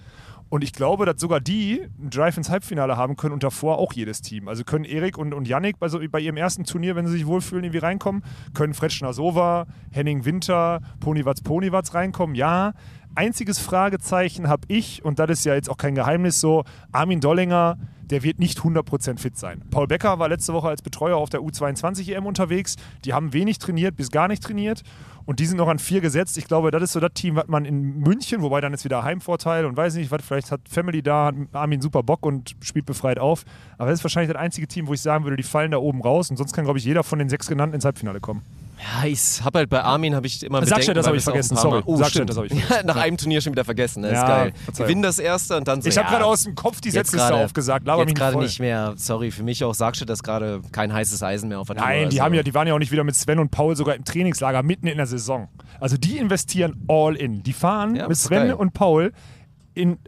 Und ich glaube, dass sogar die einen Drive ins Halbfinale haben können und davor auch jedes Team. Also können Erik und, und Yannick bei, so, bei ihrem ersten Turnier, wenn sie sich wohlfühlen, irgendwie reinkommen. Können Fretschner Sova, Henning Winter, Ponywatz Ponywatz reinkommen. Ja. Einziges Fragezeichen habe ich, und das ist ja jetzt auch kein Geheimnis so, Armin Dollinger, der wird nicht 100% fit sein. Paul Becker war letzte Woche als Betreuer auf der U22-EM unterwegs. Die haben wenig trainiert, bis gar nicht trainiert. Und die sind noch an vier gesetzt. Ich glaube, das ist so das Team, was man in München, wobei dann ist wieder Heimvorteil und weiß nicht, was, vielleicht hat Family da, hat Armin super Bock und spielt befreit auf. Aber das ist wahrscheinlich das einzige Team, wo ich sagen würde, die fallen da oben raus. Und sonst kann, glaube ich, jeder von den sechs genannten ins Halbfinale kommen. Ja, ich habe halt bei Armin habe ich immer Sag Bedenken, schnell, das weil hab ich vergessen, sorry. Oh, Sag das hab ich Ja, vergessen. nach einem Turnier schon wieder vergessen, ne? Ja, ist geil. Verzeihung. Gewinn das erste und dann so Ich habe ja, gerade aus dem Kopf die Setzliste aufgesagt. Laber Jetzt gerade nicht mehr, sorry, für mich auch sagst du das gerade kein heißes Eisen mehr auf der Tour, Nein, die, also. haben ja, die waren ja auch nicht wieder mit Sven und Paul sogar im Trainingslager mitten in der Saison. Also die investieren all in. Die fahren mit Sven geil. und Paul,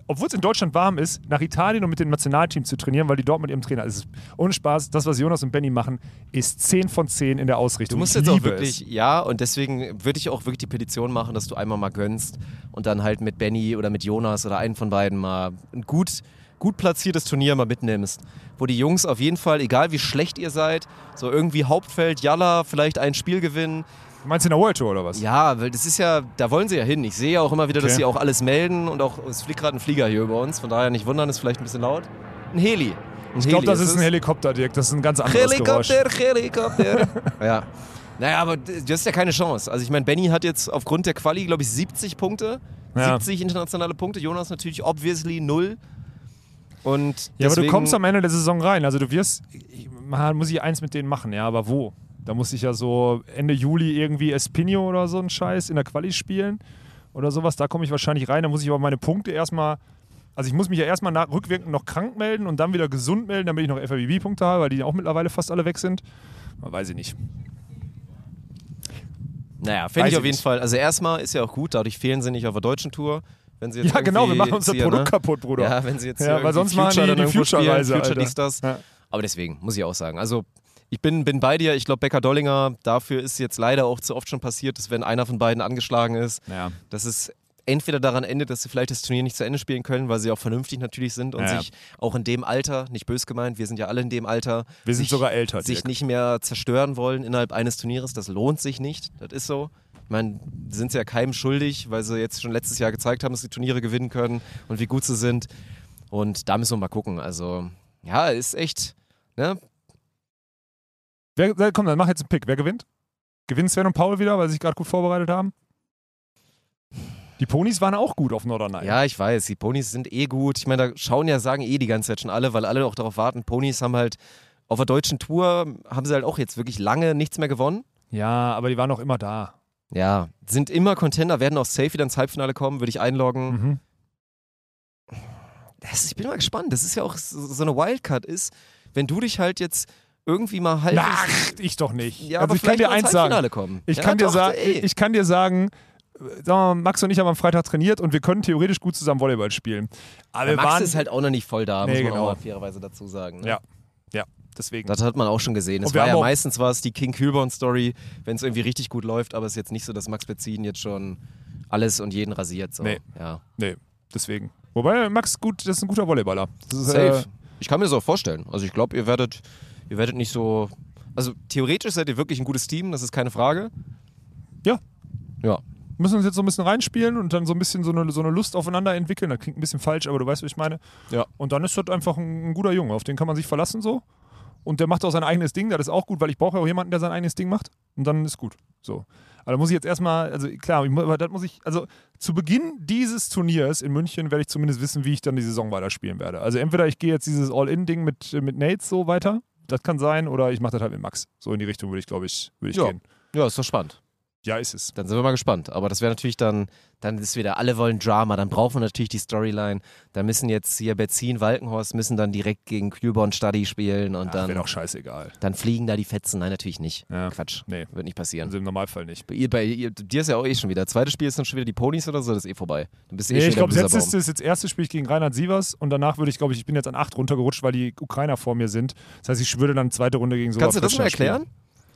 obwohl es in Deutschland warm ist, nach Italien, um mit dem Nationalteam zu trainieren, weil die dort mit ihrem Trainer ist. Ohne Spaß, das, was Jonas und Benny machen, ist 10 von 10 in der Ausrichtung. Du musst ich jetzt auch wirklich, Es. ja, und deswegen würde ich auch wirklich die Petition machen, dass du einmal mal gönnst und dann halt mit Benny oder mit Jonas oder einen von beiden mal ein gut, gut platziertes Turnier mal mitnimmst. Wo die Jungs auf jeden Fall, egal wie schlecht ihr seid, so irgendwie Hauptfeld, Jalla, vielleicht ein Spiel gewinnen. Meinst du in der World Tour oder was? Ja, weil das ist ja, da wollen sie ja hin. Ich sehe ja auch immer wieder, dass Okay. sie auch alles melden und auch, es fliegt gerade ein Flieger hier über uns, von daher nicht wundern, ist vielleicht ein bisschen laut. Ein Heli. Ein Ich glaube, das ist es. ein Helikopter, Dirk. Das ist ein ganz anderes Geräusch. Helikopter, Helikopter. ja. Naja, aber du hast ja keine Chance. Also ich meine, Benny hat jetzt aufgrund der Quali, glaube ich, 70 Punkte. Ja. 70 internationale Punkte. Jonas natürlich obviously null. Und Ja, aber du kommst am Ende der Saison rein. Also du wirst, ich, man muss ich eins mit denen machen, ja, aber wo? Da muss ich ja so Ende Juli irgendwie Espinho oder so einen Scheiß in der Quali spielen oder sowas. Da komme ich wahrscheinlich rein. Da muss ich aber meine Punkte erstmal, also ich muss mich ja erstmal nach, rückwirkend noch krank melden und dann wieder gesund melden, damit ich noch FABB-Punkte habe, weil die auch mittlerweile fast alle weg sind. Man weiß ich nicht. Naja, finde ich auf jeden nicht. Fall. Also erstmal ist ja auch gut, dadurch fehlen sie nicht auf der deutschen Tour. Wenn sie jetzt Ja, genau, wir machen unser hier, Produkt ne? kaputt, Bruder. Ja, wenn sie jetzt Ja, weil sonst machen Future die dann die spielen, Future-Reise, Future Alter. dies, das. Ja. Aber deswegen, muss ich auch sagen. Also ich bin, bin bei dir. Ich glaube, Becker Dollinger, dafür ist jetzt leider auch zu oft schon passiert, dass wenn einer von beiden angeschlagen ist, Ja. dass es entweder daran endet, dass sie vielleicht das Turnier nicht zu Ende spielen können, weil sie auch vernünftig natürlich sind und Ja. sich auch in dem Alter, nicht bös gemeint, wir sind ja alle in dem Alter, Wir sind sich, sogar älter, sich Dirk. nicht mehr zerstören wollen innerhalb eines Turnieres. Das lohnt sich nicht. Das ist so. Ich meine, sind sie ja keinem schuldig, weil sie jetzt schon letztes Jahr gezeigt haben, dass sie Turniere gewinnen können und wie gut sie sind. Und da müssen wir mal gucken. Also, ja, ist echt, ne? Wer, komm, dann mach jetzt einen Pick. Wer gewinnt? Gewinnt Sven und Paul wieder, weil sie sich gerade gut vorbereitet haben? Die Ponys waren auch gut auf Norderney. Ja, ich weiß, die Ponys sind eh gut. Ich meine, da schauen ja, sagen eh die ganze Zeit schon alle, weil alle auch darauf warten. Ponys haben halt auf der deutschen Tour, haben sie halt auch jetzt wirklich lange nichts mehr gewonnen. ja, aber die waren auch immer da. Ja, sind immer Contender, werden auch safe wieder ins Halbfinale kommen, würde ich einloggen. Mhm. Das, ich bin mal gespannt. Das ist ja auch so, so eine Wildcard ist, wenn du dich halt jetzt irgendwie mal halt. Ach, ich doch nicht. ja, also aber ich kann dir eins sagen. Kommen. Ich ja, kann, dir doch, sagen, ey. ich kann dir sagen, äh, mal, Max und ich haben am Freitag trainiert und wir können theoretisch gut zusammen Volleyball spielen. Aber wir Max waren ist halt auch noch nicht voll da, muss Nee, man genau. auch mal fairerweise dazu sagen. Ne? Ja. ja, deswegen. Das hat man auch schon gesehen. Es war ja meistens war es die King Kühlborn Story, wenn es irgendwie richtig gut läuft, aber es ist jetzt nicht so, dass Max Bezin jetzt schon alles und jeden rasiert. So. Nee. Ja. Nee, deswegen. Wobei Max gut, das ist ein guter Volleyballer. Ist, Safe. äh, Ich kann mir das auch vorstellen. Also ich glaube, ihr werdet, ihr werdet nicht so. Also theoretisch seid ihr wirklich ein gutes Team, das ist keine Frage. Ja. Ja. müssen uns jetzt so ein bisschen reinspielen und dann so ein bisschen so eine, so eine Lust aufeinander entwickeln. Das klingt ein bisschen falsch, aber du weißt, was ich meine. Ja. Und dann ist das einfach ein, ein guter Junge, auf den kann man sich verlassen so. Und der macht auch sein eigenes Ding, das ist auch gut, weil ich brauche ja auch jemanden, der sein eigenes Ding macht. Und dann ist gut. So. Aber da muss ich jetzt erstmal, also klar, ich, aber das muss ich, also zu Beginn dieses Turniers in München werde ich zumindest wissen, wie ich dann die Saison weiterspielen werde. Also entweder ich gehe jetzt dieses All-In-Ding mit, mit Nates so weiter, das kann sein, oder ich mache das halt mit Max. So in die Richtung würde ich, glaube ich, würde ich Ja. gehen. Ja, ist doch spannend. Ja, ist es. Dann sind wir mal gespannt. Aber das wäre natürlich dann, dann ist wieder, alle wollen Drama, dann brauchen wir natürlich die Storyline. Da müssen jetzt hier Betzin, Walkenhorst müssen dann direkt gegen Kühlborn Stadi spielen und Ach, wäre dann, doch scheißegal. dann fliegen da die Fetzen. Nein, natürlich nicht. Ja. Quatsch. Nee. Wird nicht passieren. Also im Normalfall nicht. Bei, ihr, bei ihr, dir ist ja auch eh schon wieder. Zweites Spiel ist dann schon wieder die Ponys oder so, das ist eh vorbei. Dann bist du eh Nee, schon ich glaube, das letzte ist jetzt erste Spiel gegen Reinhard Sievers und danach würde ich, glaube ich, ich bin jetzt an acht runtergerutscht, weil die Ukrainer vor mir sind. Das heißt, ich würde dann zweite Runde gegen so Kannst du das mal erklären?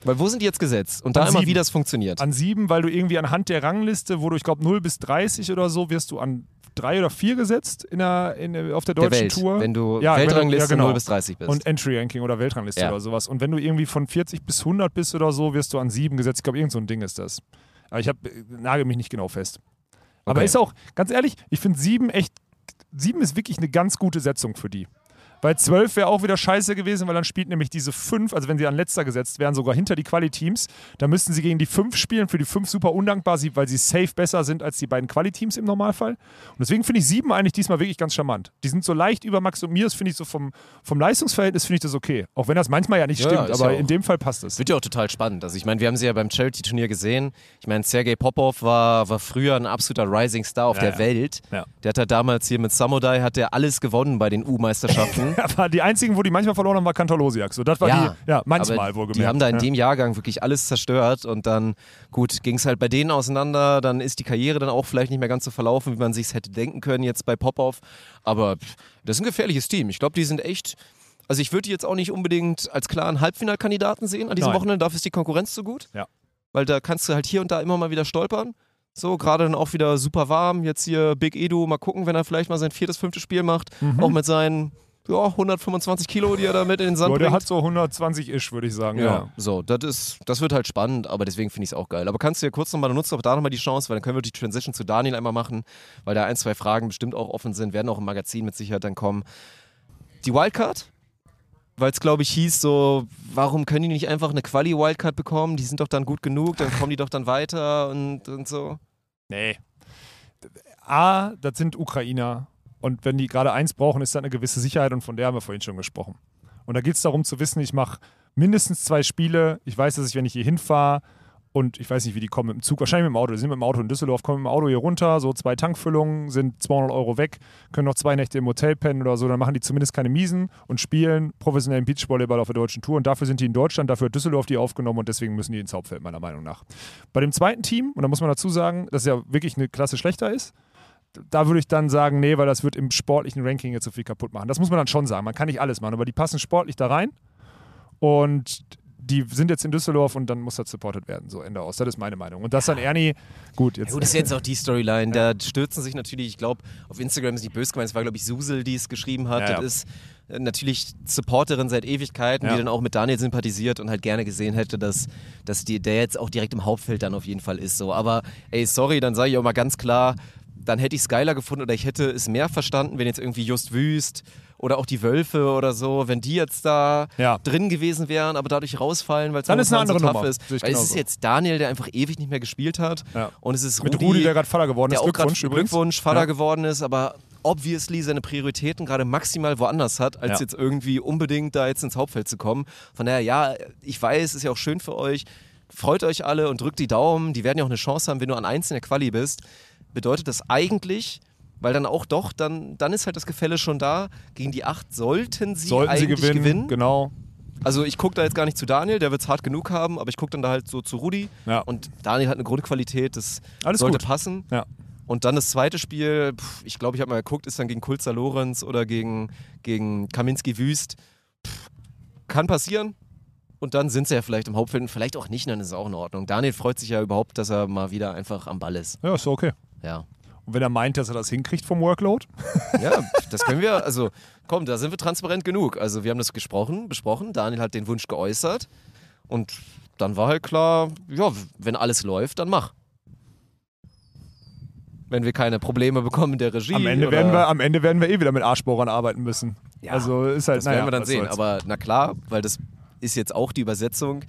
Weil wo sind die jetzt gesetzt? Und da An immer, wie das funktioniert. An sieben, weil du irgendwie anhand der Rangliste, wo du, ich glaube, 0 bis 30 oder so, wirst du an drei oder vier gesetzt in der, in, auf der der deutschen Welt, Tour. wenn du Ja, wenn du- Weltrangliste ja, genau. 0 bis 30 bist. und Entry-Ranking oder Weltrangliste Ja. oder sowas. Und wenn du irgendwie von 40 bis 100 bist oder so, wirst du an sieben gesetzt. Ich glaube, irgend so ein Ding ist das. Aber ich hab, nagel mich nicht genau fest. Aber Okay. ist auch, ganz ehrlich, ich finde sieben echt, sieben ist wirklich eine ganz gute Setzung für die. Weil zwölf wäre auch wieder scheiße gewesen, weil dann spielt nämlich diese fünf, also wenn sie an letzter gesetzt wären, sogar hinter die Quali-Teams, dann müssten sie gegen die fünf spielen, für die fünf super undankbar, weil sie safe besser sind als die beiden Quali-Teams im Normalfall. Und deswegen finde ich sieben eigentlich diesmal wirklich ganz charmant. Die sind so leicht über Max und mir, das finde ich so vom, vom Leistungsverhältnis finde ich das okay. Auch wenn das manchmal ja nicht Ja, stimmt, aber ja in dem Fall passt es. Wird ja auch total spannend. Also ich meine, wir haben sie ja beim Charity-Turnier gesehen. Ich meine, Sergei Popov war, war früher ein absoluter Rising Star auf Ja, der ja. Welt. Der hat ja damals hier mit Samudai hat der alles gewonnen bei den U-Meisterschaften. Aber die einzigen, wo die manchmal verloren haben, war Kantalosiak. So, das war Ja, die, ja, manchmal wohlgemerkt. Die haben da in dem Jahrgang wirklich alles zerstört und dann, gut, ging es halt bei denen auseinander. Dann ist die Karriere dann auch vielleicht nicht mehr ganz so verlaufen, wie man sich hätte denken können jetzt bei Popov. Aber pff, das ist ein gefährliches Team. Ich glaube, die sind echt. Also ich würde die jetzt auch nicht unbedingt als klaren Halbfinalkandidaten sehen an diesem Nein. Wochenende. Dafür ist die Konkurrenz zu gut. Ja. Weil da kannst du halt hier und da immer mal wieder stolpern. So, gerade dann auch wieder super warm. Jetzt hier Big Edu, mal gucken, wenn er vielleicht mal sein viertes, fünftes Spiel macht. Mhm. Auch mit seinen ja, 125 Kilo, die er da mit in den Sand Ja, der bringt. hat so 120-ish, würde ich sagen. Ja, Ja. so, das ist, das wird halt spannend, aber deswegen finde ich es auch geil. Aber kannst du ja kurz nochmal, nutzt auch da nochmal die Chance, weil dann können wir die Transition zu Daniel einmal machen, weil da ein, zwei Fragen bestimmt auch offen sind, werden auch im Magazin mit Sicherheit dann kommen. Die Wildcard? Weil es, glaube ich, hieß so, warum können die nicht einfach eine Quali-Wildcard bekommen? Die sind doch dann gut genug, dann kommen die doch dann weiter und, und so. Nee. A, das sind Ukrainer. Und wenn die gerade eins brauchen, ist da eine gewisse Sicherheit und von der haben wir vorhin schon gesprochen. Und da geht es darum zu wissen, ich mache mindestens zwei Spiele. Ich weiß, dass ich, wenn ich hier hinfahre und ich weiß nicht, wie die kommen mit dem Zug, wahrscheinlich mit dem Auto. Die sind mit dem Auto in Düsseldorf, kommen mit dem Auto hier runter, so zwei Tankfüllungen, sind 200 Euro weg, können noch zwei Nächte im Hotel pennen oder so. Dann machen die zumindest keine Miesen und spielen professionellen Beachvolleyball auf der deutschen Tour. Und dafür sind die in Deutschland, dafür hat Düsseldorf die aufgenommen und deswegen müssen die ins Hauptfeld, meiner Meinung nach. Bei dem zweiten Team, und da muss man dazu sagen, dass ja wirklich eine Klasse schlechter ist, da würde ich dann sagen, nee, weil das wird im sportlichen Ranking jetzt so viel kaputt machen. Das muss man dann schon sagen. Man kann nicht alles machen, aber die passen sportlich da rein und die sind jetzt in Düsseldorf und dann muss das supported werden. So, Ende aus. Das ist meine Meinung. Und das dann Ernie, gut, jetzt. Ja, gut, das ist jetzt auch die Storyline. Da stürzen sich natürlich, ich glaube, auf Instagram ist nicht böse gemeint, es war, glaube ich, Susel, die es geschrieben hat. Ja, das ja. ist äh, natürlich Supporterin seit Ewigkeiten, die dann auch mit Daniel sympathisiert und halt gerne gesehen hätte, dass, dass die, der jetzt auch direkt im Hauptfeld dann auf jeden Fall ist. So. Aber ey, sorry, dann sage ich auch mal ganz klar, dann hätte ich es geiler gefunden oder ich hätte es mehr verstanden, wenn jetzt irgendwie Just Wüst oder auch die Wölfe oder so, wenn die jetzt da Ja. drin gewesen wären, aber dadurch rausfallen, weil es Dann ist eine andere so Nummer. ist. Weil es ist jetzt Daniel, der einfach ewig nicht mehr gespielt hat Ja. und es ist mit Rudi, Rudi, der gerade Vater geworden ist. der Glückwunsch übrigens. Glückwunsch Vater Ja. geworden ist, aber obviously seine Prioritäten gerade maximal woanders hat, als Ja. jetzt irgendwie unbedingt da jetzt ins Hauptfeld zu kommen. Von daher, ja, ich weiß, ist ja auch schön für euch. Freut euch alle und drückt die Daumen. Die werden ja auch eine Chance haben, wenn du an eins in der Quali bist. Bedeutet das eigentlich, weil dann auch doch, dann, dann ist halt das Gefälle schon da. Gegen die acht sollten sie Sollten sie eigentlich gewinnen, gewinnen. genau. Also ich gucke da jetzt gar nicht zu Daniel, der wird es hart genug haben, aber ich gucke dann da halt so zu Rudi. Ja. Und Daniel hat eine Grundqualität, das Alles sollte gut. passen. Ja. Und dann das zweite Spiel, pff, ich glaube, ich habe mal geguckt, ist dann gegen Kulzer Lorenz oder gegen, gegen Kaminski Wüst. Pff, kann passieren. Und dann sind sie ja vielleicht im Hauptfeld und vielleicht auch nicht, dann ist es auch in Ordnung. Daniel freut sich ja überhaupt, dass er mal wieder einfach am Ball ist. Ja, ist so okay. Ja. Wenn er meint, dass er das hinkriegt vom Workload? Ja, das können wir, also komm, da sind wir transparent genug. Also wir haben das gesprochen, besprochen, Daniel hat den Wunsch geäußert und dann war halt klar, ja, wenn alles läuft, dann mach. Wenn wir keine Probleme bekommen in der Regie. Am Ende, werden wir, am Ende werden wir eh wieder mit Arschbohrern arbeiten müssen. Ja, also ist halt, Das naja, werden wir dann sehen. soll's. Aber na klar, weil das ist jetzt auch die Übersetzung,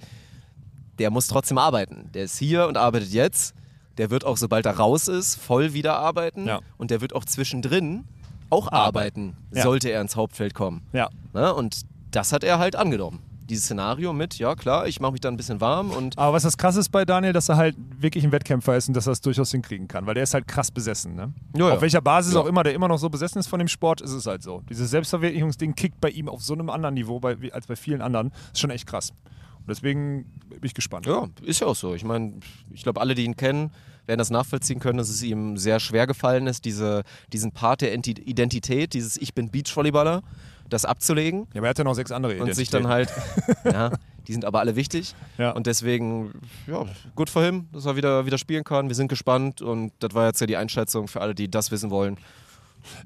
der muss trotzdem arbeiten. Der ist hier und arbeitet jetzt. Der wird auch, sobald er raus ist, voll wieder arbeiten. Ja. Und der wird auch zwischendrin auch Arbeiten. Ja. sollte er ins Hauptfeld kommen. Ja. Ne? Und das hat er halt angenommen. Dieses Szenario mit, ja klar, ich mache mich da ein bisschen warm und Aber was das krass ist bei Daniel, dass er halt wirklich ein Wettkämpfer ist und dass er es durchaus hinkriegen kann, weil der ist halt krass besessen. Ne? Auf welcher Basis auch immer der immer noch so besessen ist von dem Sport, ist es halt so. Dieses Selbstverwirklichungsding kickt bei ihm auf so einem anderen Niveau bei, als bei vielen anderen. Ist schon echt krass. Deswegen bin ich gespannt. ja, ist ja auch so. Ich meine, ich glaube, alle, die ihn kennen, werden das nachvollziehen können, dass es ihm sehr schwer gefallen ist, diese, diesen Part der Enti- Identität, dieses Ich bin Beachvolleyballer, das abzulegen. Ja, aber er hat ja noch sechs andere und sich dann halt, ja, die sind aber alle wichtig. Ja. Und deswegen, ja, gut für ihn, dass er wieder, wieder spielen kann. Wir sind gespannt und das war jetzt ja die Einschätzung für alle, die das wissen wollen.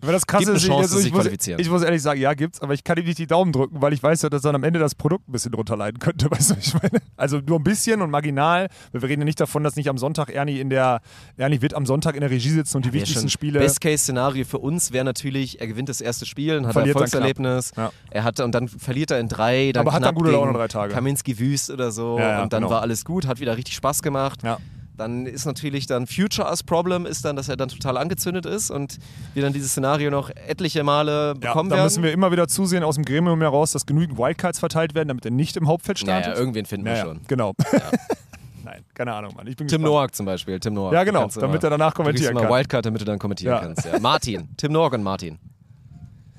Aber das krasse ist, ich- Chance, also ich, muss, ich muss ehrlich sagen, ja, gibt's, aber ich kann ihm nicht die Daumen drücken, weil ich weiß ja, dass dann am Ende das Produkt ein bisschen drunter leiden könnte. Weißt du, was ich meine? Also nur ein bisschen und marginal. weil Wir reden ja nicht davon, dass nicht am Sonntag Ernie in der, Ernie wird am Sonntag in der Regie sitzen und die wichtigsten Spiele. Best-Case-Szenario für uns wäre natürlich, er gewinnt das erste Spiel und hat ein Verliert dann Erfolgserlebnis. knapp. Er hatte, und dann verliert er in drei, dann Aber hat dann gute Laune drei Tage. Kaminski Wüst oder so. Ja, ja, und dann genau. war alles gut, hat wieder richtig Spaß gemacht. Ja. Dann ist natürlich dann Future as Problem ist dann, dass er dann total angezündet ist und wir dann dieses Szenario noch etliche Male Ja, bekommen da werden. müssen wir immer wieder zusehen aus dem Gremium heraus, dass genügend Wildcards verteilt werden, damit er nicht im Hauptfeld startet. naja, irgendwen finden Naja, wir schon. Genau. Nein, keine Ahnung, Mann. Ich bin Tim gespannt. Noack zum Beispiel. Tim Noack. Ja, genau, du damit mal- er danach du kommentieren mal kann. Wildcard, damit du dann kommentieren Ja. kannst. Ja. Martin. Tim Noack und Martin.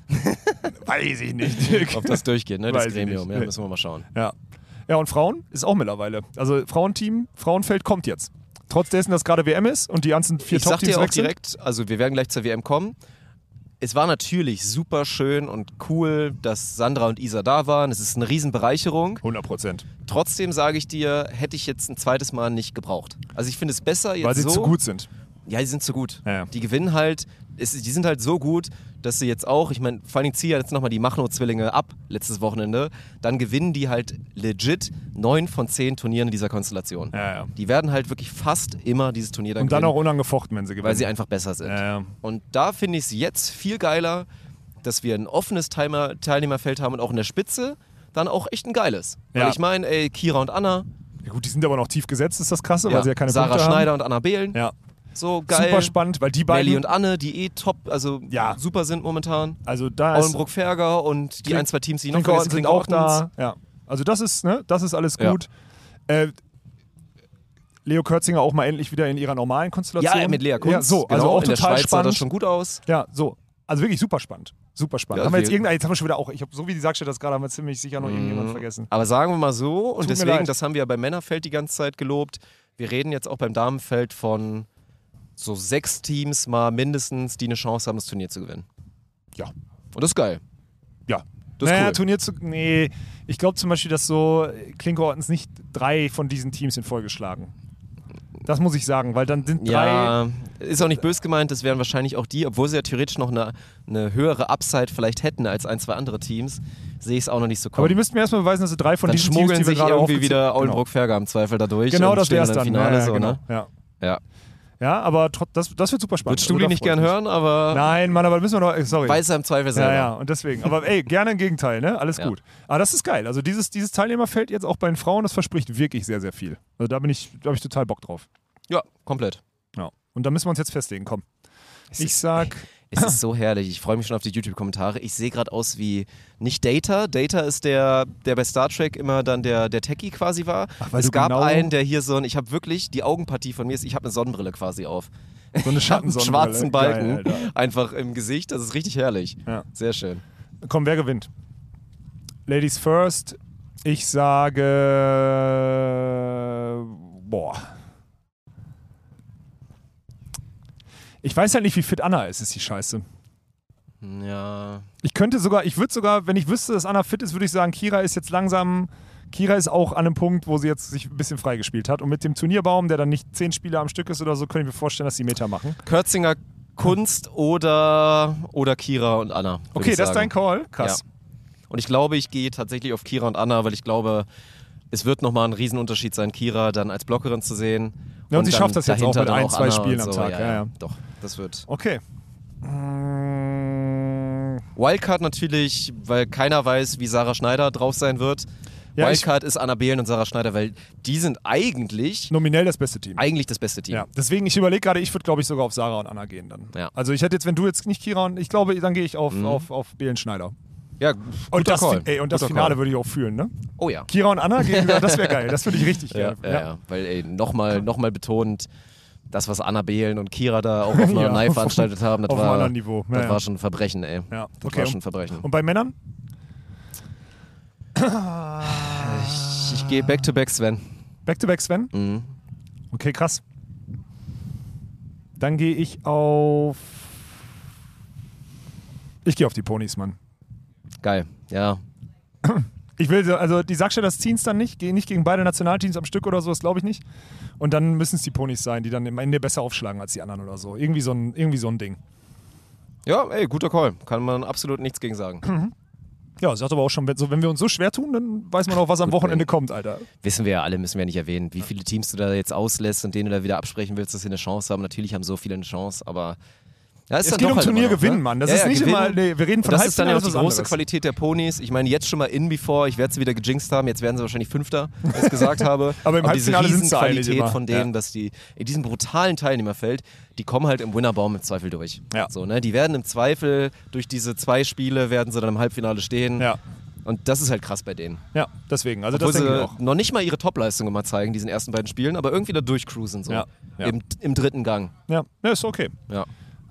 Weiß ich nicht. Ob das durchgeht, ne? Das Weiß ich Gremium. Ja, müssen wir mal schauen. Ja. Ja, und Frauen ist auch mittlerweile. Also Frauenteam, Frauenfeld kommt jetzt. Trotz dessen, dass gerade WM ist und die ganzen vier ich sag Top-Teams dir auch sind. direkt, also wir werden gleich zur WM kommen. Es war natürlich super schön und cool, dass Sandra und Isa da waren. Es ist eine Riesenbereicherung. 100 Prozent. Trotzdem sage ich dir, hätte ich jetzt ein zweites Mal nicht gebraucht. Also ich finde es besser jetzt Weil sie so. zu gut sind. Ja, die sind zu gut. Ja, ja. Die gewinnen halt, es, die sind halt so gut, dass sie jetzt auch, ich meine, vor allem ziehen jetzt nochmal die Machno-Zwillinge ab, letztes Wochenende, dann gewinnen die halt legit neun von zehn Turnieren in dieser Konstellation. Ja, ja. Die werden halt wirklich fast immer dieses Turnier dann Und dann gewinnen, auch unangefochten, wenn sie gewinnen. weil sie einfach besser sind. Ja. Und da finde ich es jetzt viel geiler, dass wir ein offenes Teilnehmer Teilnehmerfeld haben und auch in der Spitze dann auch echt ein geiles. Weil ich meine, ey, Kira und Anna, ja. Gut, die sind aber noch tief gesetzt, ist das krasse, weil sie ja keine Sarah Punkte Schneider und Anna Behlen, haben. Ja. So geil. Super spannend, weil die beiden. Melli und Anne, die eh top, also Ja. super sind momentan. also da ist. Aulenbruck-Ferger und die ein, zwei Teams, die noch vergessen, sind auch da. Ja. Also das ist, ne, das ist alles Ja. gut. Äh, Leo Kürzinger auch mal endlich wieder in ihrer normalen Konstellation. Ja, mit Lea Kunz. Ja, so, genau. also auch in der total Schweiz sah spannend. das schon gut aus. Ja, so. Also wirklich super spannend. Super spannend. Ja, haben wir jetzt wir- irgendein, jetzt haben wir schon wieder auch, ich habe so wie die Sagstedt das gerade, haben wir ziemlich sicher noch irgendjemand vergessen. Aber sagen wir mal so, und Tut deswegen, das haben wir ja beim Männerfeld die ganze Zeit gelobt, wir reden jetzt auch beim Damenfeld von so sechs Teams mal mindestens, die eine Chance haben, das Turnier zu gewinnen. Ja. Und das ist geil. Ja. Das naja, cool. Turnier zu. Nee, ich glaube zum Beispiel, dass so Klinkerortens nicht drei von diesen Teams in Folge schlagen. Das muss ich sagen, weil dann sind drei. Ja, ist auch nicht bös gemeint, das wären wahrscheinlich auch die, obwohl sie ja theoretisch noch eine, eine höhere Upside vielleicht hätten als ein, zwei andere Teams, sehe ich es auch noch nicht so kommen. aber die müssten mir erstmal beweisen, dass sie drei von dann diesen Teams, schmuggeln die wir sich irgendwie wieder Genau. Oldenburg-Ferger im Zweifel da durch. Genau, das wäre es dann. Finale ja, ja, so, genau. ne? ja. Ja. Ja, aber trot, das, das wird super spannend. Wird Stuli Also da nicht gern hören, aber Nein, Mann, aber da müssen wir noch. äh, Sorry. weiß er im Zweifel selber. Ja, ja, und deswegen. Aber ey, gerne im Gegenteil, ne? Alles Ja. gut. Aber das ist geil. Also dieses, dieses Teilnehmerfeld jetzt auch bei den Frauen, das verspricht wirklich sehr, sehr viel. Also da bin ich, da habe ich total Bock drauf. Ja, komplett. Ja. Und da müssen wir uns jetzt festlegen. Komm. Ich sag. Es ist so herrlich. Ich freue mich schon auf die YouTube-Kommentare. Ich sehe gerade aus wie nicht Data. Data ist der, der bei Star Trek immer dann der, der Techie quasi war. Ach, es gab genau- einen, der hier so ein, ich habe wirklich die Augenpartie von mir, ist, ich habe eine Sonnenbrille quasi auf. So eine habe einen Schattensonnenbrille. schwarzen Balken Geil, einfach im Gesicht. Das ist richtig herrlich. Ja. Sehr schön. Komm, wer gewinnt? Ladies first. Ich sage. Boah. Ich weiß halt nicht, wie fit Anna ist, ist die Scheiße. Ja. Ich könnte sogar, ich würde sogar, wenn ich wüsste, dass Anna fit ist, würde ich sagen, Kira ist jetzt langsam. Kira ist auch an einem Punkt, wo sie jetzt sich ein bisschen freigespielt hat. Und mit dem Turnierbaum, der dann nicht zehn Spiele am Stück ist oder so, könnte ich mir vorstellen, dass sie Meter machen. Kürzinger Kunst oder, oder Kira und Anna. Okay, das ist dein. Call. Krass. Und ich glaube, ich gehe tatsächlich auf Kira und Anna, weil ich glaube, es wird nochmal ein Riesenunterschied sein, Kira dann als Blockerin zu sehen. Ja, und sie dann schafft das jetzt auch mit ein, zwei Anna Spielen und am so. Tag. Ja, Ja, ja. Doch, das wird. Okay. Mm, Wildcard natürlich, weil keiner weiß, wie Sarah Schneider drauf sein wird. Ja, Wildcard ist Anna Behlen und Sarah Schneider, weil die sind eigentlich, Nominell das beste Team. eigentlich das beste Team. Ja, deswegen, ich überlege gerade, ich würde, glaube ich, sogar auf Sarah und Anna gehen dann. Ja. Also ich hätte jetzt, wenn du jetzt nicht Kira und ich glaube, dann gehe ich auf, Mhm. auf, auf Belen Schneider. Ja, Und das, ey, und das Finale Call. würde ich auch fühlen, ne? Oh ja. Kira und Anna gegenüber, das wäre geil. Das würde ich richtig Ja, gerne. ja, ja. weil ey, nochmal noch mal betont, das, was Anna Behlen und Kira da auch auf einer Ja, veranstaltet haben, das, war, Niveau. Ja, das war schon ein Verbrechen, ey. Ja, Das okay. war schon ein Verbrechen. Und bei Männern? Ich, ich gehe back-to-back Sven. Back-to-back Sven? Mhm. Okay, krass. Dann gehe ich auf. Ich gehe auf die Ponys, Mann. Geil, ja. Ich will, so- also die Sackstelle, das ziehen es dann nicht, gehen nicht gegen beide Nationalteams am Stück oder so, das glaube ich nicht. Und dann müssen es die Ponys sein, die dann am Ende besser aufschlagen als die anderen oder so. Irgendwie so ein, irgendwie so ein Ding. Ja, ey, guter Call. Kann man absolut nichts gegen sagen. Ja, sagt aber auch schon, wenn, wir uns so schwer tun, dann weiß man auch, was am Gut, Wochenende kommt, Alter. Wissen wir ja alle, müssen wir ja nicht erwähnen. Wie viele Teams du da jetzt auslässt und denen du da wieder absprechen willst, dass sie eine Chance haben. Natürlich haben so viele eine Chance, aber. Ja, ist Es geht um halt Turniergewinn, ne? Mann. Das Ja, ist ja, nicht gewinnen. immer, nee, wir reden von das ist dann ja auch die große was Qualität der Ponys. Ich meine, jetzt schon mal in before, ich werde sie wieder gejinxt haben, jetzt werden sie wahrscheinlich Fünfter, wie ich es gesagt habe. Aber im diese Halbfinale sind sie eigentlich Riesenqualität von denen, dass die in diesem brutalen Teilnehmerfeld, die kommen halt im Winnerbaum im Zweifel durch. Ja. So, ne? Die werden im Zweifel durch diese zwei Spiele, werden sie dann im Halbfinale stehen. Ja, Und das ist halt krass bei denen. ja, deswegen. Also Obwohl das denke ich sie auch. noch nicht mal ihre Topleistung immer zeigen, diesen ersten beiden Spielen, aber irgendwie da durchcruisen so. Ja, ja. Im, Im dritten Gang. Ja, ja ist okay. Ja.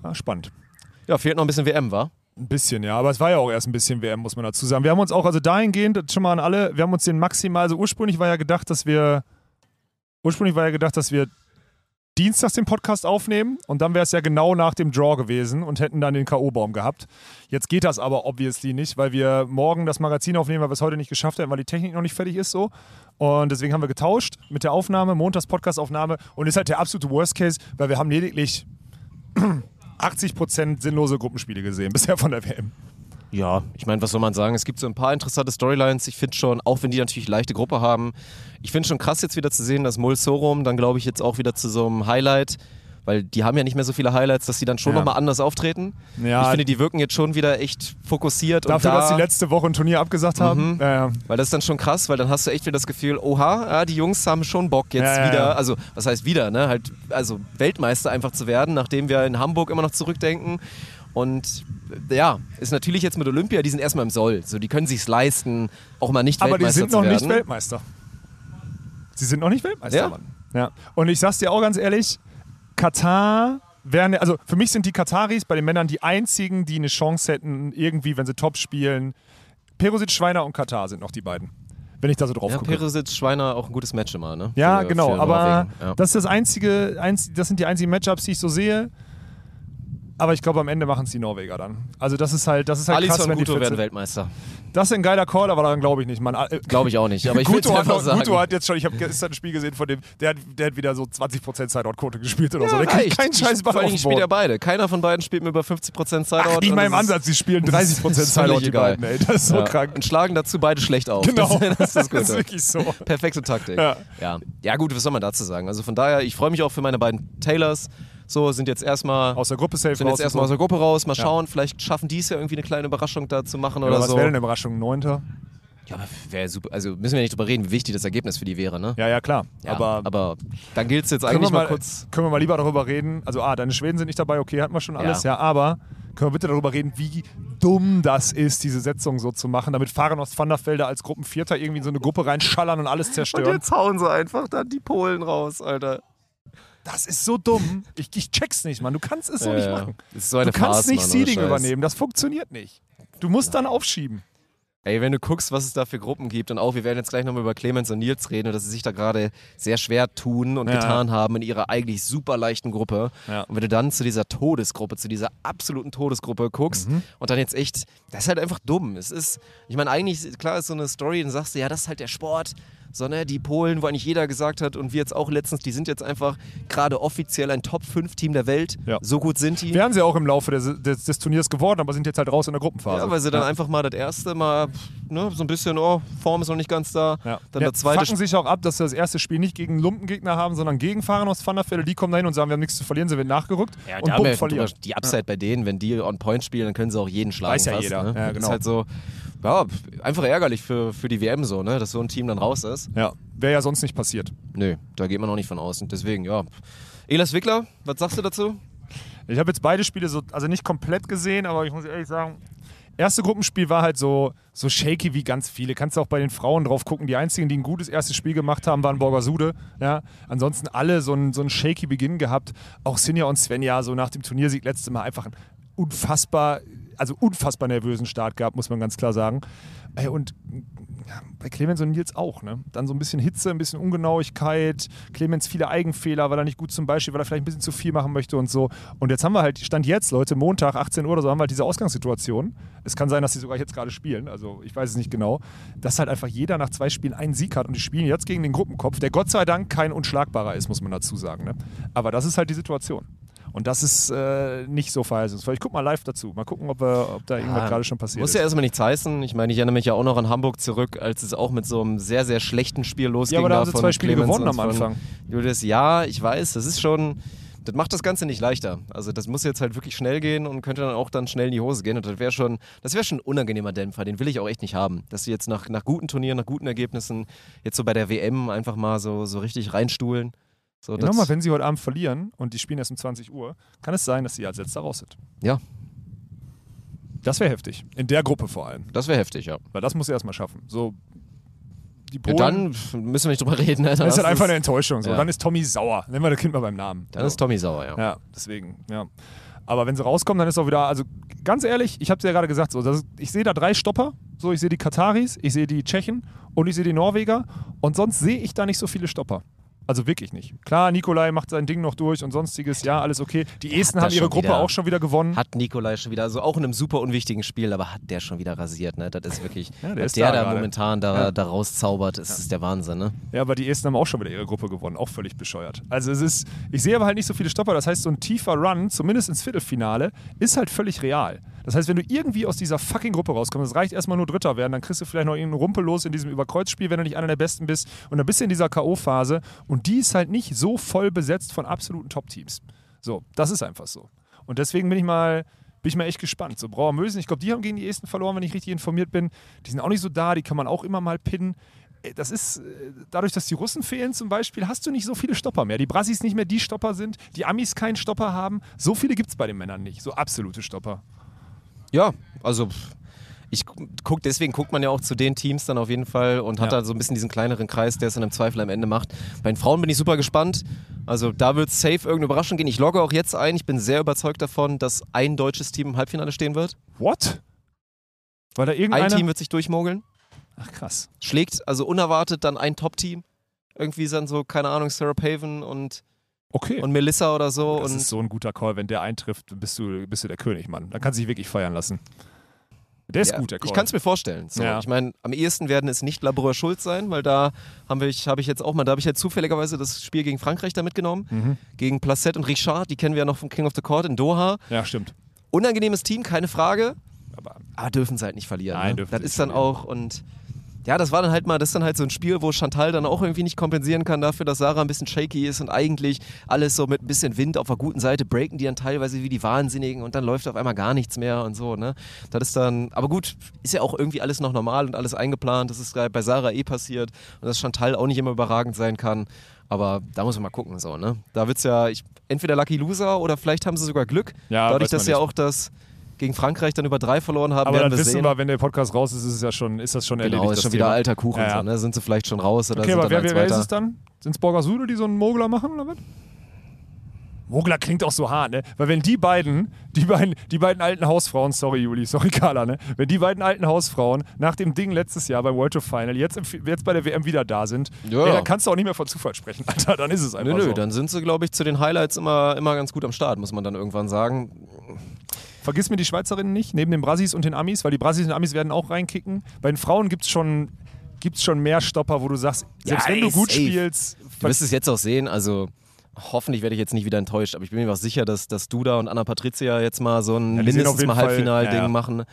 Ja, spannend. ja, fehlt noch ein bisschen WM, war? Ein bisschen, ja. Aber es war ja auch erst ein bisschen WM, muss man dazu sagen. Wir haben uns auch, also dahingehend, schon mal an alle, wir haben uns den maximal, also ursprünglich war ja gedacht, dass wir, ursprünglich war ja gedacht, dass wir dienstags den Podcast aufnehmen und dann wäre es ja genau nach dem Draw gewesen und hätten dann den K.O.-Baum gehabt. Jetzt geht das aber obviously nicht, weil wir morgen das Magazin aufnehmen, weil wir es heute nicht geschafft haben, weil die Technik noch nicht fertig ist so. Und deswegen haben wir getauscht mit der Aufnahme, Montags Podcast-Aufnahme und ist halt der absolute Worst Case, weil wir haben lediglich 80% sinnlose Gruppenspiele gesehen bisher von der WM. Ja, ich meine, was soll man sagen? Es gibt so ein paar interessante Storylines. Ich finde schon, auch wenn die natürlich leichte Gruppe haben, ich finde schon krass jetzt wieder zu sehen, dass Mul Sorum dann, glaube ich, jetzt auch wieder zu so einem Highlight, weil die haben ja nicht mehr so viele Highlights, dass die dann schon Ja. nochmal anders auftreten. Ja, ich finde, die wirken jetzt schon wieder echt fokussiert Dafür, und da, dass sie letzte Woche ein Turnier abgesagt haben. Mhm. Ja. Weil das ist dann schon krass, weil dann hast du echt wieder das Gefühl, oha, die Jungs haben schon Bock jetzt wieder, also was heißt wieder, ne? Halt, also Weltmeister einfach zu werden, nachdem wir in Hamburg immer noch zurückdenken. Und ja, ist natürlich jetzt mit Olympia, die sind erstmal im Soll. So, die können sich's leisten, auch mal nicht Aber die Weltmeister sind zu noch werden. nicht Weltmeister. Sie sind noch nicht Weltmeister, Ja. Mann. Ja. Und ich sag's dir auch ganz ehrlich, Katar wären, also für mich sind die Kataris bei den Männern die einzigen, die eine Chance hätten, irgendwie, wenn sie top spielen. Perosic, Schweiner und Katar sind noch die beiden. Wenn ich da so drauf Ja, gucke. Perisic, Schweiner auch ein gutes Match immer, ne? Ja, Für- genau. für Aber ja. das ist das einzige, einz, das sind die einzigen Matchups, die ich so sehe. Aber ich glaube, am Ende machen es die Norweger dann. Also das ist halt, das ist halt Alisson krass, wenn die Guto fit werden. Weltmeister. Das ist ein geiler Call, aber daran glaube ich nicht. Man, äh, Glaube ich auch nicht. Aber ich Guto, hat, sagen. Guto hat jetzt schon, ich habe gestern ein Spiel gesehen von dem, der hat, der hat wieder so 20% Sideout-Quote gespielt oder so. Der kriegt reicht. keinen scheiß Ball Vor allem auf spielt ja beide. Keiner von beiden spielt mit über 50% Sideout. Ach, nicht mal im Ansatz, sie spielen das 30% ist völlig Sideout, die beiden, ey. Das ist so Ja. krank. Und schlagen dazu beide schlecht auf. Genau. Das, das ist das ist wirklich so. Perfekte Taktik. Ja. Ja. ja, gut, was soll man dazu sagen? Also von daher, ich freue mich auch für meine beiden Taylors. So, sind jetzt erstmal Aus der Gruppe safe sind raus. jetzt erstmal aus und der Gruppe raus. Mal Ja. schauen, vielleicht schaffen die es ja irgendwie eine kleine Überraschung da zu machen so. oder ja, was so. wäre denn eine Überraschung? Neunter? Ja, aber wäre super. Also müssen wir nicht drüber reden, wie wichtig das Ergebnis für die wäre, ne? Ja, ja, klar. Ja, aber, aber dann gilt es jetzt können, eigentlich wir mal, mal kurz. können wir mal lieber darüber reden. Also, ah, deine Schweden sind nicht dabei, okay, hatten wir schon alles, ja, aber können wir bitte darüber reden, wie dumm das ist, diese Setzung so zu machen, damit Fahren aus Vanderfelder als Gruppenvierter irgendwie in so eine Gruppe reinschallern und alles zerstören. hauen sie einfach dann die Polen raus, Alter. Das ist so dumm. Ich, ich check's nicht, Mann. Du kannst es so nicht machen. So Du kannst Farce, nicht Mann, Seeding übernehmen. Das funktioniert nicht. Du musst dann aufschieben. Ey, wenn du guckst, was es da für Gruppen gibt und auch, wir werden jetzt gleich nochmal über Clemens und Nils reden und dass sie sich da gerade sehr schwer tun und Ja. getan haben in ihrer eigentlich super leichten Gruppe. Ja. Und wenn du dann zu dieser Todesgruppe, zu dieser absoluten Todesgruppe guckst Mhm. und dann jetzt echt, das ist halt einfach dumm. Es ist, ich meine, eigentlich, klar ist so eine Story, dann sagst du, ja, das ist halt der Sport. Sondern die Polen, wo eigentlich jeder gesagt hat und wir jetzt auch letztens, die sind jetzt einfach gerade offiziell ein Top-5-Team der Welt. Ja. So gut sind die. Wären sie auch im Laufe des, des, des Turniers geworden, aber sind jetzt halt raus in der Gruppenphase. Ja, weil sie dann einfach mal das erste Mal ne, so ein bisschen, oh, Form ist noch nicht ganz da. Ja. Dann ja, das zweite fucken sich auch ab, dass sie das erste Spiel nicht gegen Lumpengegner haben, sondern gegen Fahrer aus Vanderfelde. Die kommen dahin und sagen, wir haben nichts zu verlieren, sie werden nachgerückt Ja, und die, haben bumm, ja verlieren. die Upside bei denen, wenn die on Point spielen, dann können sie auch jeden schlagen. Weiß ja fast, jeder. Ne? Ja, Das genau. ist halt so, ja, einfach ärgerlich für, für die WM so, ne? dass so ein Team dann raus ist. Ja, wäre ja sonst nicht passiert. Nö, da geht man auch nicht von aus. Und deswegen, ja. Elas Wickler, was sagst du dazu? Ich habe jetzt beide Spiele so, also nicht komplett gesehen, aber ich muss ehrlich sagen, erste Gruppenspiel war halt so, so shaky wie ganz viele. Kannst du auch bei den Frauen drauf gucken. Die einzigen, die ein gutes erstes Spiel gemacht haben, waren Borgasude. Ja. Ansonsten alle so einen so shaky Beginn gehabt. Auch Sinja und Svenja, so nach dem Turniersieg letztes Mal einfach einen unfassbar, also unfassbar nervösen Start gehabt, muss man ganz klar sagen. Und bei Clemens und Nils auch, ne? Dann so ein bisschen Hitze, ein bisschen Ungenauigkeit, Clemens viele Eigenfehler, weil er nicht gut zum Beispiel, weil er vielleicht ein bisschen zu viel machen möchte und so. Und jetzt haben wir halt, Stand jetzt, Leute, Montag, 18 Uhr oder so, haben wir halt diese Ausgangssituation. Es kann sein, dass sie sogar jetzt gerade spielen, also ich weiß es nicht genau, dass halt einfach jeder nach zwei Spielen einen Sieg hat und die spielen jetzt gegen den Gruppenkopf, der Gott sei Dank kein unschlagbarer ist, muss man dazu sagen. Ne? Aber das ist halt die Situation. Und das ist äh, nicht so verheißungsvoll. Ich guck mal live dazu. Mal gucken, ob, wir, ob da irgendwas Ja, gerade schon passiert Muss ist. ja erstmal nichts heißen. Ich meine, ich erinnere mich ja auch noch an Hamburg zurück, als es auch mit so einem sehr, sehr schlechten Spiel losging. Ja, aber da haben sie zwei Spiele Clemens gewonnen am Anfang. Julius, ja, ich weiß, das ist schon. Das macht das Ganze nicht leichter. Also das muss jetzt halt wirklich schnell gehen und könnte dann auch dann schnell in die Hose gehen. Und das wäre schon, das wäre schon ein unangenehmer Dämpfer. Den will ich auch echt nicht haben. Dass sie jetzt nach, nach guten Turnieren, nach guten Ergebnissen jetzt so bei der WM einfach mal so, so richtig reinstuhlen. So, Ja, Nochmal, wenn sie heute Abend verlieren und die spielen erst um 20 Uhr, kann es sein, dass sie als letzter raus sind. Ja. Das wäre heftig. In der Gruppe vor allem. das wäre heftig, ja. Weil das muss er erstmal schaffen. So, die ja. Polen, Dann müssen wir nicht drüber reden. Ne? Dann das ist halt einfach eine Enttäuschung. So. Ja. Dann ist Tommy sauer. Nennen wir das Kind mal beim Namen. Dann so. ist Tommy sauer, ja. Ja, deswegen, ja. Aber wenn sie rauskommen, dann ist auch wieder, also ganz ehrlich, ich habe es ja gerade gesagt, so, ist, ich sehe da drei Stopper. So, ich sehe die Kataris, ich sehe die Tschechen und ich sehe die Norweger. Und sonst sehe ich da nicht so viele Stopper. Also wirklich nicht. Klar, Nikolai macht sein Ding noch durch und sonstiges, ja, alles okay. Die Esten haben ihre Gruppe wieder. auch schon wieder gewonnen. Hat Nikolai schon wieder, also auch in einem super unwichtigen Spiel, aber hat der schon wieder rasiert, ne? Das ist wirklich, Ja, der ist der da da, momentan da, Ja. da rauszaubert, ist, ist der Wahnsinn, ne? Ja, aber die Esten haben auch schon wieder ihre Gruppe gewonnen. Auch völlig bescheuert. Also es ist, ich sehe aber halt nicht so viele Stopper. Das heißt, so ein tiefer Run, zumindest ins Viertelfinale, ist halt völlig real. Das heißt, wenn du irgendwie aus dieser fucking Gruppe rauskommst, es reicht erstmal nur Dritter werden, dann kriegst du vielleicht noch irgendeinen Rumpel los in diesem Überkreuzspiel, wenn du nicht einer der Besten bist. Und dann bist du in dieser K.O.-Phase. Und die ist halt nicht so voll besetzt von absoluten Top-Teams. So, das ist einfach so. Und deswegen bin ich mal, bin ich mal echt gespannt. So, Brauer Mösen, ich glaube, die haben gegen die Esten verloren, wenn ich richtig informiert bin. Die sind auch nicht so da, die kann man auch immer mal pinnen. Ey, Das ist, äh, dadurch, dass die Russen fehlen zum Beispiel, hast du nicht so viele Stopper mehr. Die Brassis nicht mehr die Stopper sind, die Amis keinen Stopper haben. So viele gibt es bei den Männern nicht. So absolute Stopper. Ja, also ich guck, deswegen guckt man ja auch zu den Teams dann auf jeden Fall und hat Ja. da so ein bisschen diesen kleineren Kreis, der es dann im Zweifel am Ende macht. Bei den Frauen bin ich super gespannt. Also da wird safe irgendeine Überraschung gehen. Ich logge auch jetzt ein. Ich bin sehr überzeugt davon, dass ein deutsches Team im Halbfinale stehen wird. What? Weil da Ein irgendeiner... Team wird sich durchmogeln. Ach krass. Schlägt also unerwartet dann ein Top-Team. Irgendwie dann so, keine Ahnung, Sarah Paven und, Okay. und Melissa oder so. das und ist so ein guter Call. Wenn der eintrifft, bist du, bist du der König, Mann. Dann kannst du dich wirklich feiern lassen. Der ist Ja, gut, der Call. Ich kann es mir vorstellen. So, Ja. Ich meine, am ehesten werden es nicht Labreur Schulz sein, weil da habe ich, hab ich jetzt auch mal, da habe ich jetzt zufälligerweise das Spiel gegen Frankreich da mitgenommen. Mhm. Gegen Placette und Richard, die kennen wir ja noch vom King of the Court in Doha. Ja, stimmt. Unangenehmes Team, keine Frage, Aber aber dürfen sie halt nicht verlieren. Nein, ne? dürfen Das ist nicht dann verlieren. auch und ja, das war dann halt mal, das ist dann halt so ein Spiel, wo Chantal dann auch irgendwie nicht kompensieren kann dafür, dass Sarah ein bisschen shaky ist und eigentlich alles so mit ein bisschen Wind auf der guten Seite breaken die dann teilweise wie die Wahnsinnigen und dann läuft auf einmal gar nichts mehr und so, ne? Das ist dann, aber gut, ist ja auch irgendwie alles noch normal und alles eingeplant. Das ist bei Sarah eh passiert und dass Chantal auch nicht immer überragend sein kann. Aber da muss man mal gucken, so, ne? Da wird's ja, ich, entweder Lucky Loser oder vielleicht haben sie sogar Glück. Ja, Dadurch, dass ja nicht. auch das gegen Frankreich dann über drei verloren haben, Aber dann wir wissen sehen. wir, wenn der Podcast raus ist, ist, es ja schon, ist das schon Genau, erledigt. ist schon wieder Thema. alter Kuchen. Ja, ja. So, ne? Sind sie vielleicht schon raus oder Okay, aber wer, als wer ist es dann? Sind es Borgasude, die so einen Mogler machen oder was? Mogler klingt auch so hart, ne? Weil wenn die beiden, die beiden, die beiden alten Hausfrauen, sorry Juli, sorry Carla, ne? Wenn die beiden alten Hausfrauen nach dem Ding letztes Jahr beim World Tour Final jetzt, im, jetzt bei der WM wieder da sind, Ja. ey, dann kannst du auch nicht mehr von Zufall sprechen, Alter. Dann ist es einfach Nö, nö, so. dann sind sie, glaube ich, zu den Highlights immer, immer ganz gut am Start, muss man dann irgendwann sagen. Vergiss mir die Schweizerinnen nicht, neben den Brasis und den Amis, weil die Brasis und Amis werden auch reinkicken. Bei den Frauen gibt es schon, gibt es schon mehr Stopper, wo du sagst, selbst Ja, wenn du gut safe. spielst, Du wirst es jetzt auch sehen, also hoffentlich werde ich jetzt nicht wieder enttäuscht, aber ich bin mir auch sicher, dass, dass Duda und Anna Patricia jetzt mal so ein Ja, mindestens mal Halbfinalding ja, ja. machen.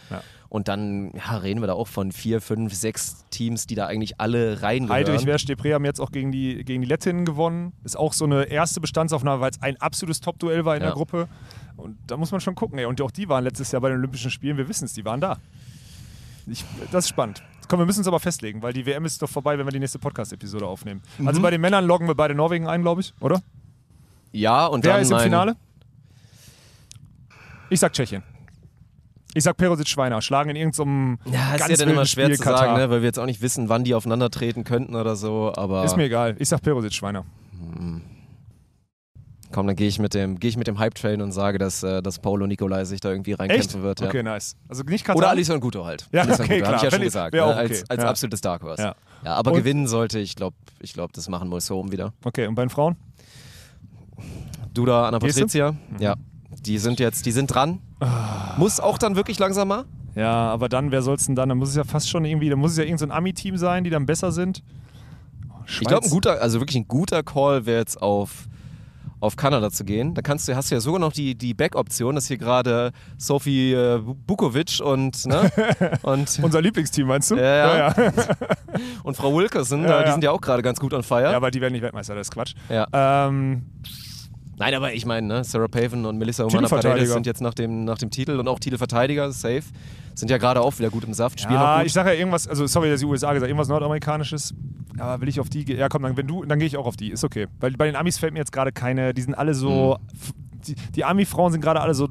Und dann reden wir da auch von vier, fünf, sechs Teams, die da eigentlich alle reingehören. Heidrich, Wersch, Depré haben jetzt auch gegen die, gegen die Lettinnen gewonnen. Ist auch so eine erste Bestandsaufnahme, weil es ein absolutes Top-Duell war in der Gruppe. Und da muss man schon gucken. Ey. Und auch die waren letztes Jahr bei den Olympischen Spielen, wir wissen es, die waren da. Ich, das ist spannend. Komm, wir müssen uns aber festlegen, weil die WM ist doch vorbei, wenn wir die nächste Podcast-Episode aufnehmen. Mhm. Also bei den Männern loggen wir beide Norwegen ein, glaube ich, oder? Ja, und Wer ist im Finale? Ich sag Tschechien. Ich sag Perosic Schweiner. Schlagen in irgendeinem Ja, ist ja dann immer schwer Spiel zu sagen, ne, weil wir jetzt auch nicht wissen, wann die aufeinandertreten könnten oder so, aber Ist mir egal. Ich sag Perosic Schweiner. Komm, dann gehe ich mit dem, gehe ich mit dem Hype-Train und sage, dass, äh, dass Paulo Nicolai sich da irgendwie reinkämpfen wird. Ja. Okay, nice. Also nicht Katar. Oder Alisson Guto halt. Ja, Alisson okay, Guto, hab klar. ich ja schon gesagt. Ne? okay. Als, als Ja. absolutes Dark Horse. Ja. Ja. aber Und- gewinnen sollte, ich glaube, ich glaub, das machen Moissom wieder. Okay, und bei den Frauen? Duda, Anna du? Mhm. Patricia, ja. Die sind jetzt, die sind dran. Ah. Muss auch dann wirklich langsamer. Ja, aber dann, wer soll's denn dann? Da muss es ja fast schon irgendwie, da muss es ja irgendein so Ami-Team sein, die dann besser sind. Oh, Ich glaube, ein Schweiz. guter, also wirklich ein guter Call wäre jetzt auf, auf Kanada zu gehen. Da kannst du, hast du ja sogar noch die, die Back-Option, dass hier gerade Sophie äh, Bukovic und, ne, und, Unser Lieblingsteam, meinst du? Ja, ja. ja. und Frau Wilkerson, Ja, die sind ja auch gerade ganz gut on fire. Ja, aber die werden nicht Weltmeister, das ist Quatsch. Ja. Ähm, Nein, aber ich meine, ne, Sarah Paven und Melissa Humana Paredes sind jetzt nach dem, nach dem Titel und auch Titelverteidiger, safe. Sind ja gerade auch wieder gut im Saft, spielen ja, ich sage ja irgendwas, also sorry, dass ich USA gesagt, irgendwas Nordamerikanisches. Aber will ich auf die, ge- ja komm, dann, wenn du, dann gehe ich auch auf die, ist okay. Weil bei den Amis fällt mir jetzt gerade keine, die sind alle so, Mhm. die, die Ami-Frauen sind gerade alle so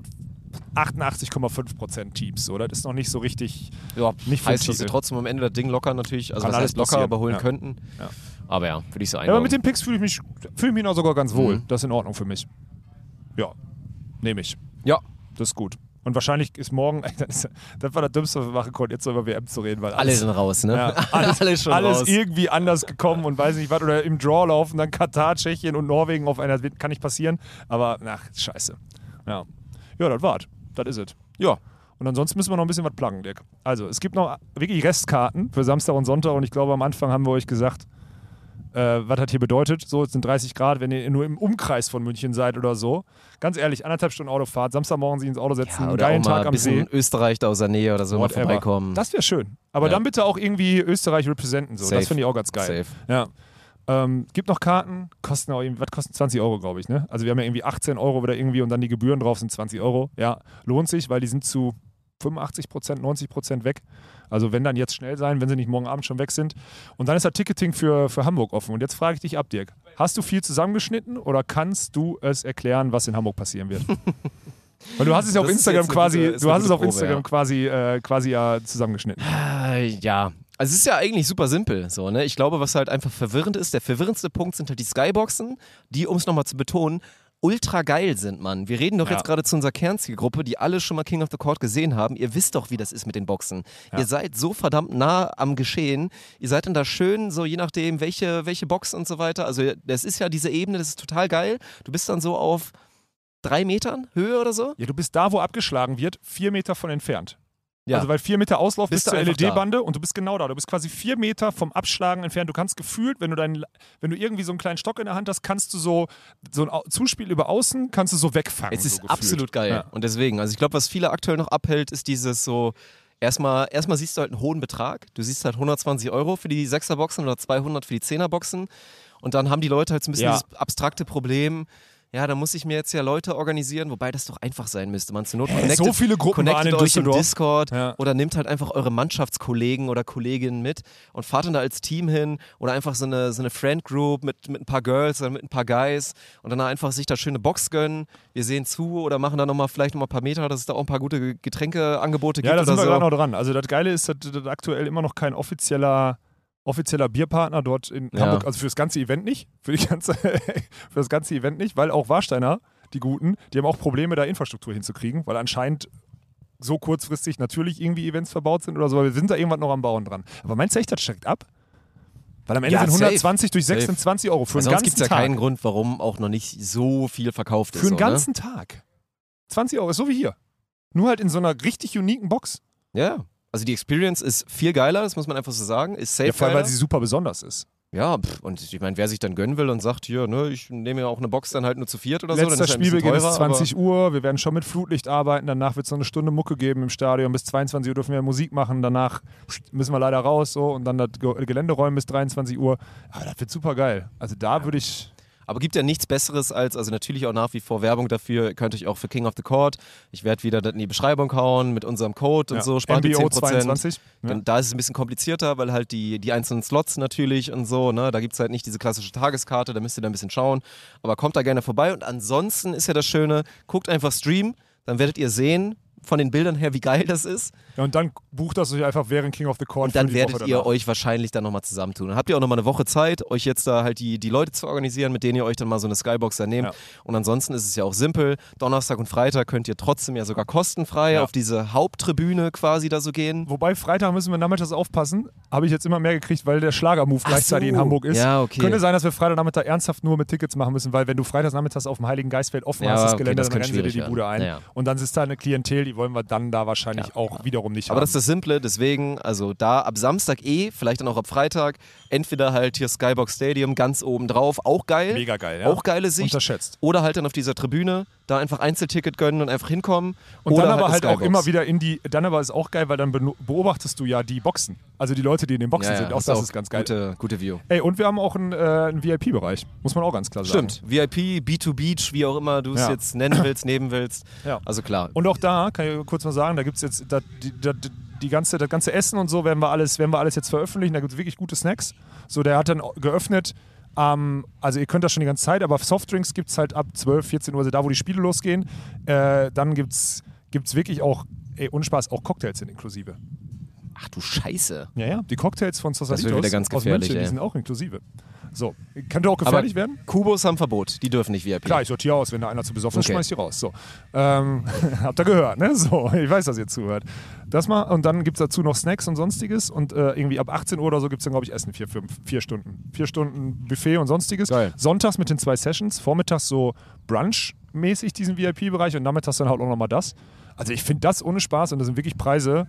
88,5% Teams, oder? Das ist noch nicht so richtig, ja, nicht heißt, dass sie trotzdem am Ende das Ding locker natürlich, also Kann was alles heißt locker, passieren, aber holen ja. könnten. Ja. Aber ja, würde ich so Ja, aber mit den Picks fühle ich mich, fühle ich mich noch sogar ganz wohl. Mhm. Das ist in Ordnung für mich. Ja, nehme ich. ja, Das ist gut. Und wahrscheinlich ist morgen, das, war das Dümmste, was wir machen konnten, jetzt über WM zu reden, weil alle alles, sind raus, ne? Ja, alles, alle schon alles raus. irgendwie anders gekommen und weiß nicht was. Oder im Draw laufen, dann Katar, Tschechien und Norwegen auf einer, kann nicht passieren. Aber, ach, scheiße. Ja, ja das war's. Das ist es. Ja, Und ansonsten müssen wir noch ein bisschen was pluggen, Dirk. Also, es gibt noch wirklich Restkarten für Samstag und Sonntag und ich glaube, am Anfang haben wir euch gesagt, äh, was das hier bedeutet. So, es sind 30 Grad, wenn ihr nur im Umkreis von München seid oder so. Ganz ehrlich, anderthalb Stunden Autofahrt, Samstagmorgen sich ins Auto setzen, ja einen oder geilen mal Tag am bisschen See. Österreich da aus der Nähe oder so mal Whatever. vorbeikommen. Das wäre schön. Aber Ja. dann bitte auch irgendwie Österreich representen. So. Das finde ich auch ganz geil. Safe. Ja. Ähm, gibt noch Karten, kosten auch irgendwie, was kosten 20 Euro, glaube ich, ne? Also wir haben ja irgendwie 18 Euro wieder irgendwie und dann die Gebühren drauf sind 20 Euro. Ja, lohnt sich, weil die sind zu 85 Prozent, 90 Prozent weg. Also wenn dann jetzt schnell sein, wenn sie nicht morgen Abend schon weg sind. Und dann ist das Ticketing für, für Hamburg offen. Und jetzt frage ich dich ab, Dirk. Hast du viel zusammengeschnitten oder kannst du es erklären, was in Hamburg passieren wird? Weil du hast es ja auf Das Instagram quasi, gute- du hast es auf Probe, Instagram ja. quasi, äh, quasi ja zusammengeschnitten. Äh, ja. Also es ist ja eigentlich super simpel. So, ne? Ich glaube, was halt einfach verwirrend ist, der verwirrendste Punkt sind halt die Skyboxen, die, um es nochmal zu betonen, ultra geil sind, Mann. Wir reden doch Ja. jetzt gerade zu unserer Kernzielgruppe, die alle schon mal King of the Court gesehen haben. Ihr wisst doch, wie das ist mit den Boxen. Ja. Ihr seid so verdammt nah am Geschehen. Ihr seid dann da schön, so je nachdem, welche, welche Box und so weiter. Also das ist ja diese Ebene, das ist total geil. Du bist dann so auf drei Metern Höhe oder so. Ja, du bist da, wo abgeschlagen wird, vier Meter von entfernt. Ja. Also weil vier Meter Auslauf bis Bist du zur. LED-Bande und du bist genau da. Du bist quasi vier Meter vom Abschlagen entfernt. Du kannst gefühlt, wenn du deinen, wenn du irgendwie so einen kleinen Stock in der Hand hast, kannst du so so ein Zuspiel über außen, kannst du so wegfangen. Es so ist gefühlt. absolut geil. Ja. Und deswegen, also ich glaube, was viele aktuell noch abhält, ist dieses so, erstmal, erstmal siehst du halt einen hohen Betrag. Du siehst halt 120 Euro für die 6er-Boxen oder 200 für die 10er-Boxen. Und dann haben die Leute halt so ein bisschen Ja. dieses abstrakte Problem, ja, da muss ich mir jetzt ja Leute organisieren, wobei das doch einfach sein müsste. Man zur Not Hä, so viele Gruppen waren connectet in euch im. Discord Ja. oder nehmt halt einfach eure Mannschaftskollegen oder Kolleginnen mit und fahrt dann da als Team hin oder einfach so eine, so eine Friend Group mit, mit ein paar Girls oder mit ein paar Guys und dann einfach sich da schöne Box gönnen. Wir sehen zu oder machen da nochmal vielleicht nochmal ein paar Meter, dass es da auch ein paar gute Getränkeangebote gibt Ja, da sind wir so. gerade noch dran. Also das Geile ist, dass das aktuell immer noch kein offizieller offizieller Bierpartner dort in Ja. Hamburg, also für das ganze Event nicht, für, die ganze, für das ganze Event nicht, weil auch Warsteiner, die Guten, die haben auch Probleme, da Infrastruktur hinzukriegen, weil anscheinend so kurzfristig natürlich irgendwie Events verbaut sind oder so, aber wir sind da irgendwann noch am Bauen dran. Aber meinst du echt, das steigt ab? Weil am Ende Ja, sind safe. 120 durch 6 Safe. sind 20 Euro für Weil einen ganzen gibt es ja Tag. keinen Grund, warum auch noch nicht so viel verkauft ist. für einen so, ganzen Tag. 20 Euro, ist so wie hier. Nur halt in so einer richtig uniken Box. Ne? Ja. Also die Experience ist viel geiler, das muss man einfach so sagen. Ist safe Ja, vor allem, weil sie super besonders ist. Ja, pff, und ich meine, wer sich dann gönnen will und sagt, hier, ne, ich nehme ja auch eine Box dann halt nur zu viert oder so, Letzter dann ist ja ein bisschen Spielbeginn ist 20 Uhr, wir werden schon mit Flutlicht arbeiten, danach wird es noch eine Stunde Mucke geben im Stadion, bis 22 Uhr dürfen wir Musik machen, danach müssen wir leider raus so und dann das Ge- Gelände räumen bis 23 Uhr. Aber das wird super geil. Also da würde ich, Aber gibt ja nichts Besseres als, also natürlich auch nach wie vor Werbung dafür, ihr könnt euch auch für King of the Court, ich werde wieder in die Beschreibung hauen mit unserem Code und ja, so, spart MBO 10%. 22. Ja. Dann- Da ist es ein bisschen komplizierter, weil halt die, die einzelnen Slots natürlich und so, ne, da gibt es halt nicht diese klassische Tageskarte, da müsst ihr da ein bisschen schauen. Aber kommt da gerne vorbei und ansonsten ist ja das Schöne, guckt einfach Stream, dann werdet ihr sehen, von den Bildern her, wie geil das ist. Ja, und dann bucht das euch einfach während King of the Court. Und dann werdet Woche ihr danach. euch wahrscheinlich dann nochmal zusammentun. Dann habt ihr auch nochmal eine Woche Zeit, euch jetzt da halt die, die Leute zu organisieren, mit denen ihr euch dann mal so eine Skybox dann nehmt. Ja. Und ansonsten ist es ja auch simpel. Donnerstag und Freitag könnt ihr trotzdem ja sogar kostenfrei Ja. auf diese Haupttribüne quasi da so gehen. Wobei Freitag müssen wir nachmittags aufpassen, habe ich jetzt immer mehr gekriegt, weil der Schlagermove gleichzeitig so. in Hamburg ist. Ja, okay. Könnte sein, dass wir Freitagnachmittag ernsthaft nur mit Tickets machen müssen, weil wenn du Freitagnachmittags auf dem Heiligen Geistfeld offen hast, das okay, Gelände, das dann rennen sie dir die Bude ein. Und dann ist da eine Klientel, die wollen wir dann da wahrscheinlich auch wiederum nicht Aber haben. das ist das Simple, deswegen, also da ab Samstag eh, vielleicht dann auch ab Freitag, entweder halt hier Skybox Stadium ganz oben drauf, auch geil. Mega geil, ja. Auch geile Sicht. Unterschätzt. Oder halt dann auf dieser Tribüne, da einfach Einzelticket gönnen und einfach hinkommen. Und dann aber eine halt auch immer wieder in die, dann aber ist auch geil, weil dann beobachtest du ja die Boxen. Also die Leute, die in den Boxen ja, ja, sind. Auch das ist ganz geil. Gute, gute View. Ey, und wir haben auch einen, äh, einen VIP-Bereich. Muss man auch ganz klar sagen. Stimmt, VIP, B2 Beach, wie auch immer du es Ja. jetzt nennen willst, nehmen willst. Ja. Also klar. Und auch da, kann ich kurz mal sagen, da gibt es jetzt da, die, da, die ganze, das ganze Essen und so werden wir alles, werden wir alles jetzt veröffentlichen. Da gibt es wirklich gute Snacks. So, der hat dann geöffnet. Ähm, also ihr könnt das schon die ganze Zeit, aber Softdrinks gibt es halt ab 12, 14 Uhr, also da, wo die Spiele losgehen. Äh, dann gibt es wirklich auch, ey, ohne Spaß, auch Cocktails sind inklusive. Ach du Scheiße. Ja, ja. Die Cocktails von ganz aus München, die sind auch inklusive. So, könnte auch gefährlich werden? Kubos haben Verbot, die dürfen nicht VIP. Klar, ich sortiere aus. Wenn da einer zu besoffen ist, Okay. schmeiß ich die raus. So. Ähm, habt ihr gehört, ne? So, ich weiß, dass ihr zuhört. Das mal. Und dann gibt es dazu noch Snacks und sonstiges. Und äh, irgendwie ab 18 Uhr oder so gibt es dann, glaube ich, Essen. Vier, fünf, vier Stunden. Vier Stunden Buffet und sonstiges. Geil. Sonntags mit den zwei Sessions. Vormittags so Brunch-mäßig diesen VIP-Bereich und nachmittags dann halt auch nochmal das. Also ich finde das ohne Spaß und das sind wirklich Preise,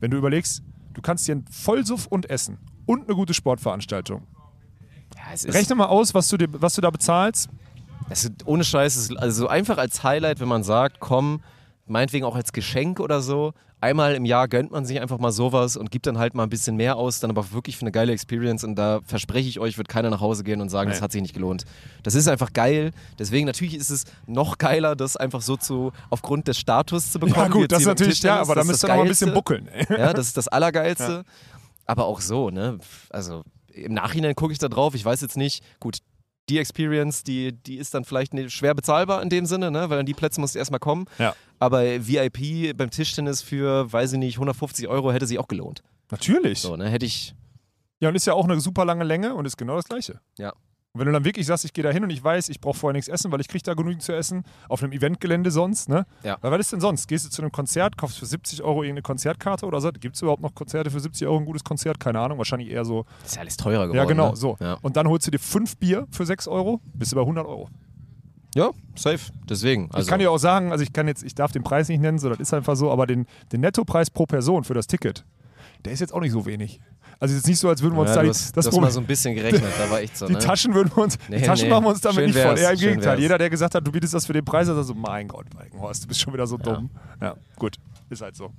wenn du überlegst, du kannst dir einen Vollsuff und Essen und eine gute Sportveranstaltung. Ja, Rechne mal aus, was du, dir, was du da bezahlst. es ist ohne Scheiß, es ist also einfach als Highlight, wenn man sagt, komm, meinetwegen auch als Geschenk oder so. Einmal im Jahr gönnt man sich einfach mal sowas und gibt dann halt mal ein bisschen mehr aus, dann aber wirklich für eine geile Experience. Und da verspreche ich euch, wird keiner nach Hause gehen und sagen, Nee. das hat sich nicht gelohnt. Das ist einfach geil. Deswegen natürlich ist es noch geiler, das einfach so zu aufgrund des Status zu bekommen. Ja gut, das ist natürlich, ja, aber da müsst ihr noch mal ein bisschen buckeln. Ja, das ist das Allergeilste. Aber auch so, ne? Also im Nachhinein gucke ich da drauf. Ich weiß jetzt nicht, gut, die Experience, die, die ist dann vielleicht schwer bezahlbar in dem Sinne, ne? weil an die Plätze musst du erstmal kommen. Ja. Aber VIP beim Tischtennis für, weiß ich nicht, 150 Euro hätte sich auch gelohnt. Natürlich. So, ne? Hätte ich. Ja, und ist ja auch eine super lange Länge und ist genau das Gleiche. Ja. Und wenn du dann wirklich sagst, ich gehe da hin und ich weiß, ich brauche vorher nichts essen, weil ich kriege da genügend zu essen, auf einem Eventgelände sonst, ne? Ja. Weil was ist denn sonst? Gehst du zu einem Konzert, kaufst für 70 Euro irgendeine Konzertkarte oder so? Gibt es überhaupt noch Konzerte für 70 Euro, ein gutes Konzert? Keine Ahnung, wahrscheinlich eher so. Das ist ja alles teurer geworden. ja, genau, ne? so. Ja. Und dann holst du dir fünf Bier für 6 Euro, bist du bei 100 Euro. ja, safe. Deswegen. Also, ich kann dir auch sagen, also ich kann jetzt, ich darf den Preis nicht nennen, so, das ist einfach so, aber den, den Nettopreis pro Person für das Ticket, der ist jetzt auch nicht so wenig. Also es ist nicht so, als würden wir uns ja, da du die, hast, das du hast mal so ein bisschen gerechnet, da war echt so. Die ne? Taschen würden wir uns, die Nee, Taschen nee. machen wir uns damit Schön nicht voll. Eher im Gegenteil. wär's. Jeder, der gesagt hat, du bietest das für den Preis, sagt so, mein Gott, Weikenhorst, du bist schon wieder so dumm. Ja, gut, ist halt so.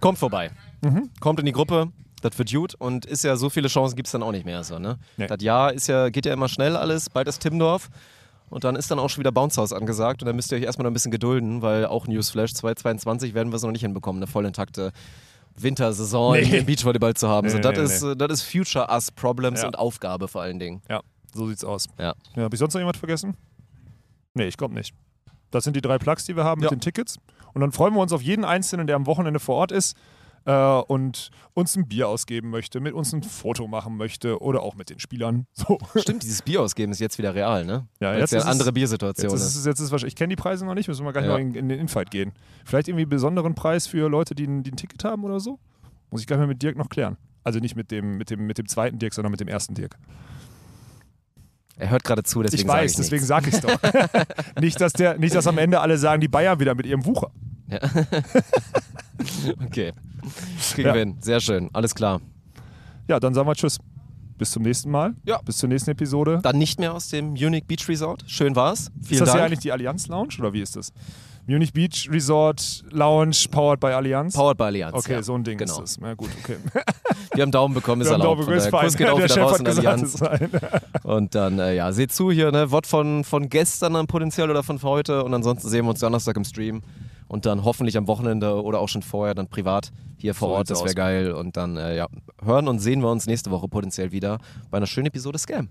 Kommt vorbei. Mhm. Kommt in die Gruppe. Das wird gut und ist ja so viele Chancen gibt es dann auch nicht mehr. So, ne? Nee. Das Jahr ist ja, geht ja immer schnell alles, bald ist Timmendorf und dann ist dann auch schon wieder Bounce House angesagt und dann müsst ihr euch erstmal noch ein bisschen gedulden, weil auch Newsflash 2022 werden wir es noch nicht hinbekommen, eine voll intakte Wintersaison Nee. im Beachvolleyball zu haben. Nee, so, das, nee, ist, äh, das ist Future Us Problems Ja. und Aufgabe vor allen Dingen. Ja, so sieht's aus. Ja. Ja, Habe ich sonst noch jemand vergessen? Nee, ich glaube nicht. Das sind die drei Plugs, die wir haben Ja. mit den Tickets. Und dann freuen wir uns auf jeden Einzelnen, der am Wochenende vor Ort ist äh, und uns ein Bier ausgeben möchte, mit uns ein Foto machen möchte oder auch mit den Spielern. So. Stimmt, dieses Bier ausgeben ist jetzt wieder real, ne? Ja, Weil jetzt ja ist eine andere Biersituation Jetzt ist, ist. es, jetzt ist wahrscheinlich, ich kenne die Preise noch nicht, müssen wir gleich Ja. noch in, in den Infight gehen. Vielleicht irgendwie einen besonderen Preis für Leute, die ein, die ein Ticket haben oder so? Muss ich gleich mal mit Dirk noch klären. Also nicht mit dem, mit dem, mit dem zweiten Dirk, sondern mit dem ersten Dirk. Er hört gerade zu, deswegen ich weiß, sag ich deswegen sage ich es doch. nicht, dass der, nicht, dass am Ende alle sagen, die Bayern wieder mit ihrem Wucher. nichts. Okay. Kriegen Ja. wir hin. Sehr schön. Alles klar. Ja, dann sagen wir Tschüss. Bis zum nächsten Mal. Ja. Bis zur nächsten Episode. Dann nicht mehr aus dem Munich Beach Resort. Schön war's. Vielen ist das Dank. hier eigentlich die Allianz Lounge oder wie ist das? Munich Beach Resort Lounge powered by Allianz? Powered by Allianz. Okay, ja. so ein Ding genau. ist das. Na gut, okay. Wir haben Daumen bekommen, ist Wir erlaubt. Daumen, fein. Kuss geht auch Der wieder Chef raus in Allianz. Und dann, äh, ja, seht zu hier, ne? Wort von, von gestern dann potenziell oder von heute. Und ansonsten sehen wir uns Donnerstag im Stream. Und dann hoffentlich am Wochenende oder auch schon vorher dann privat hier vor So Ort. Das wäre geil. Und dann, äh, ja, hören und sehen wir uns nächste Woche potenziell wieder bei einer schönen Episode Scam.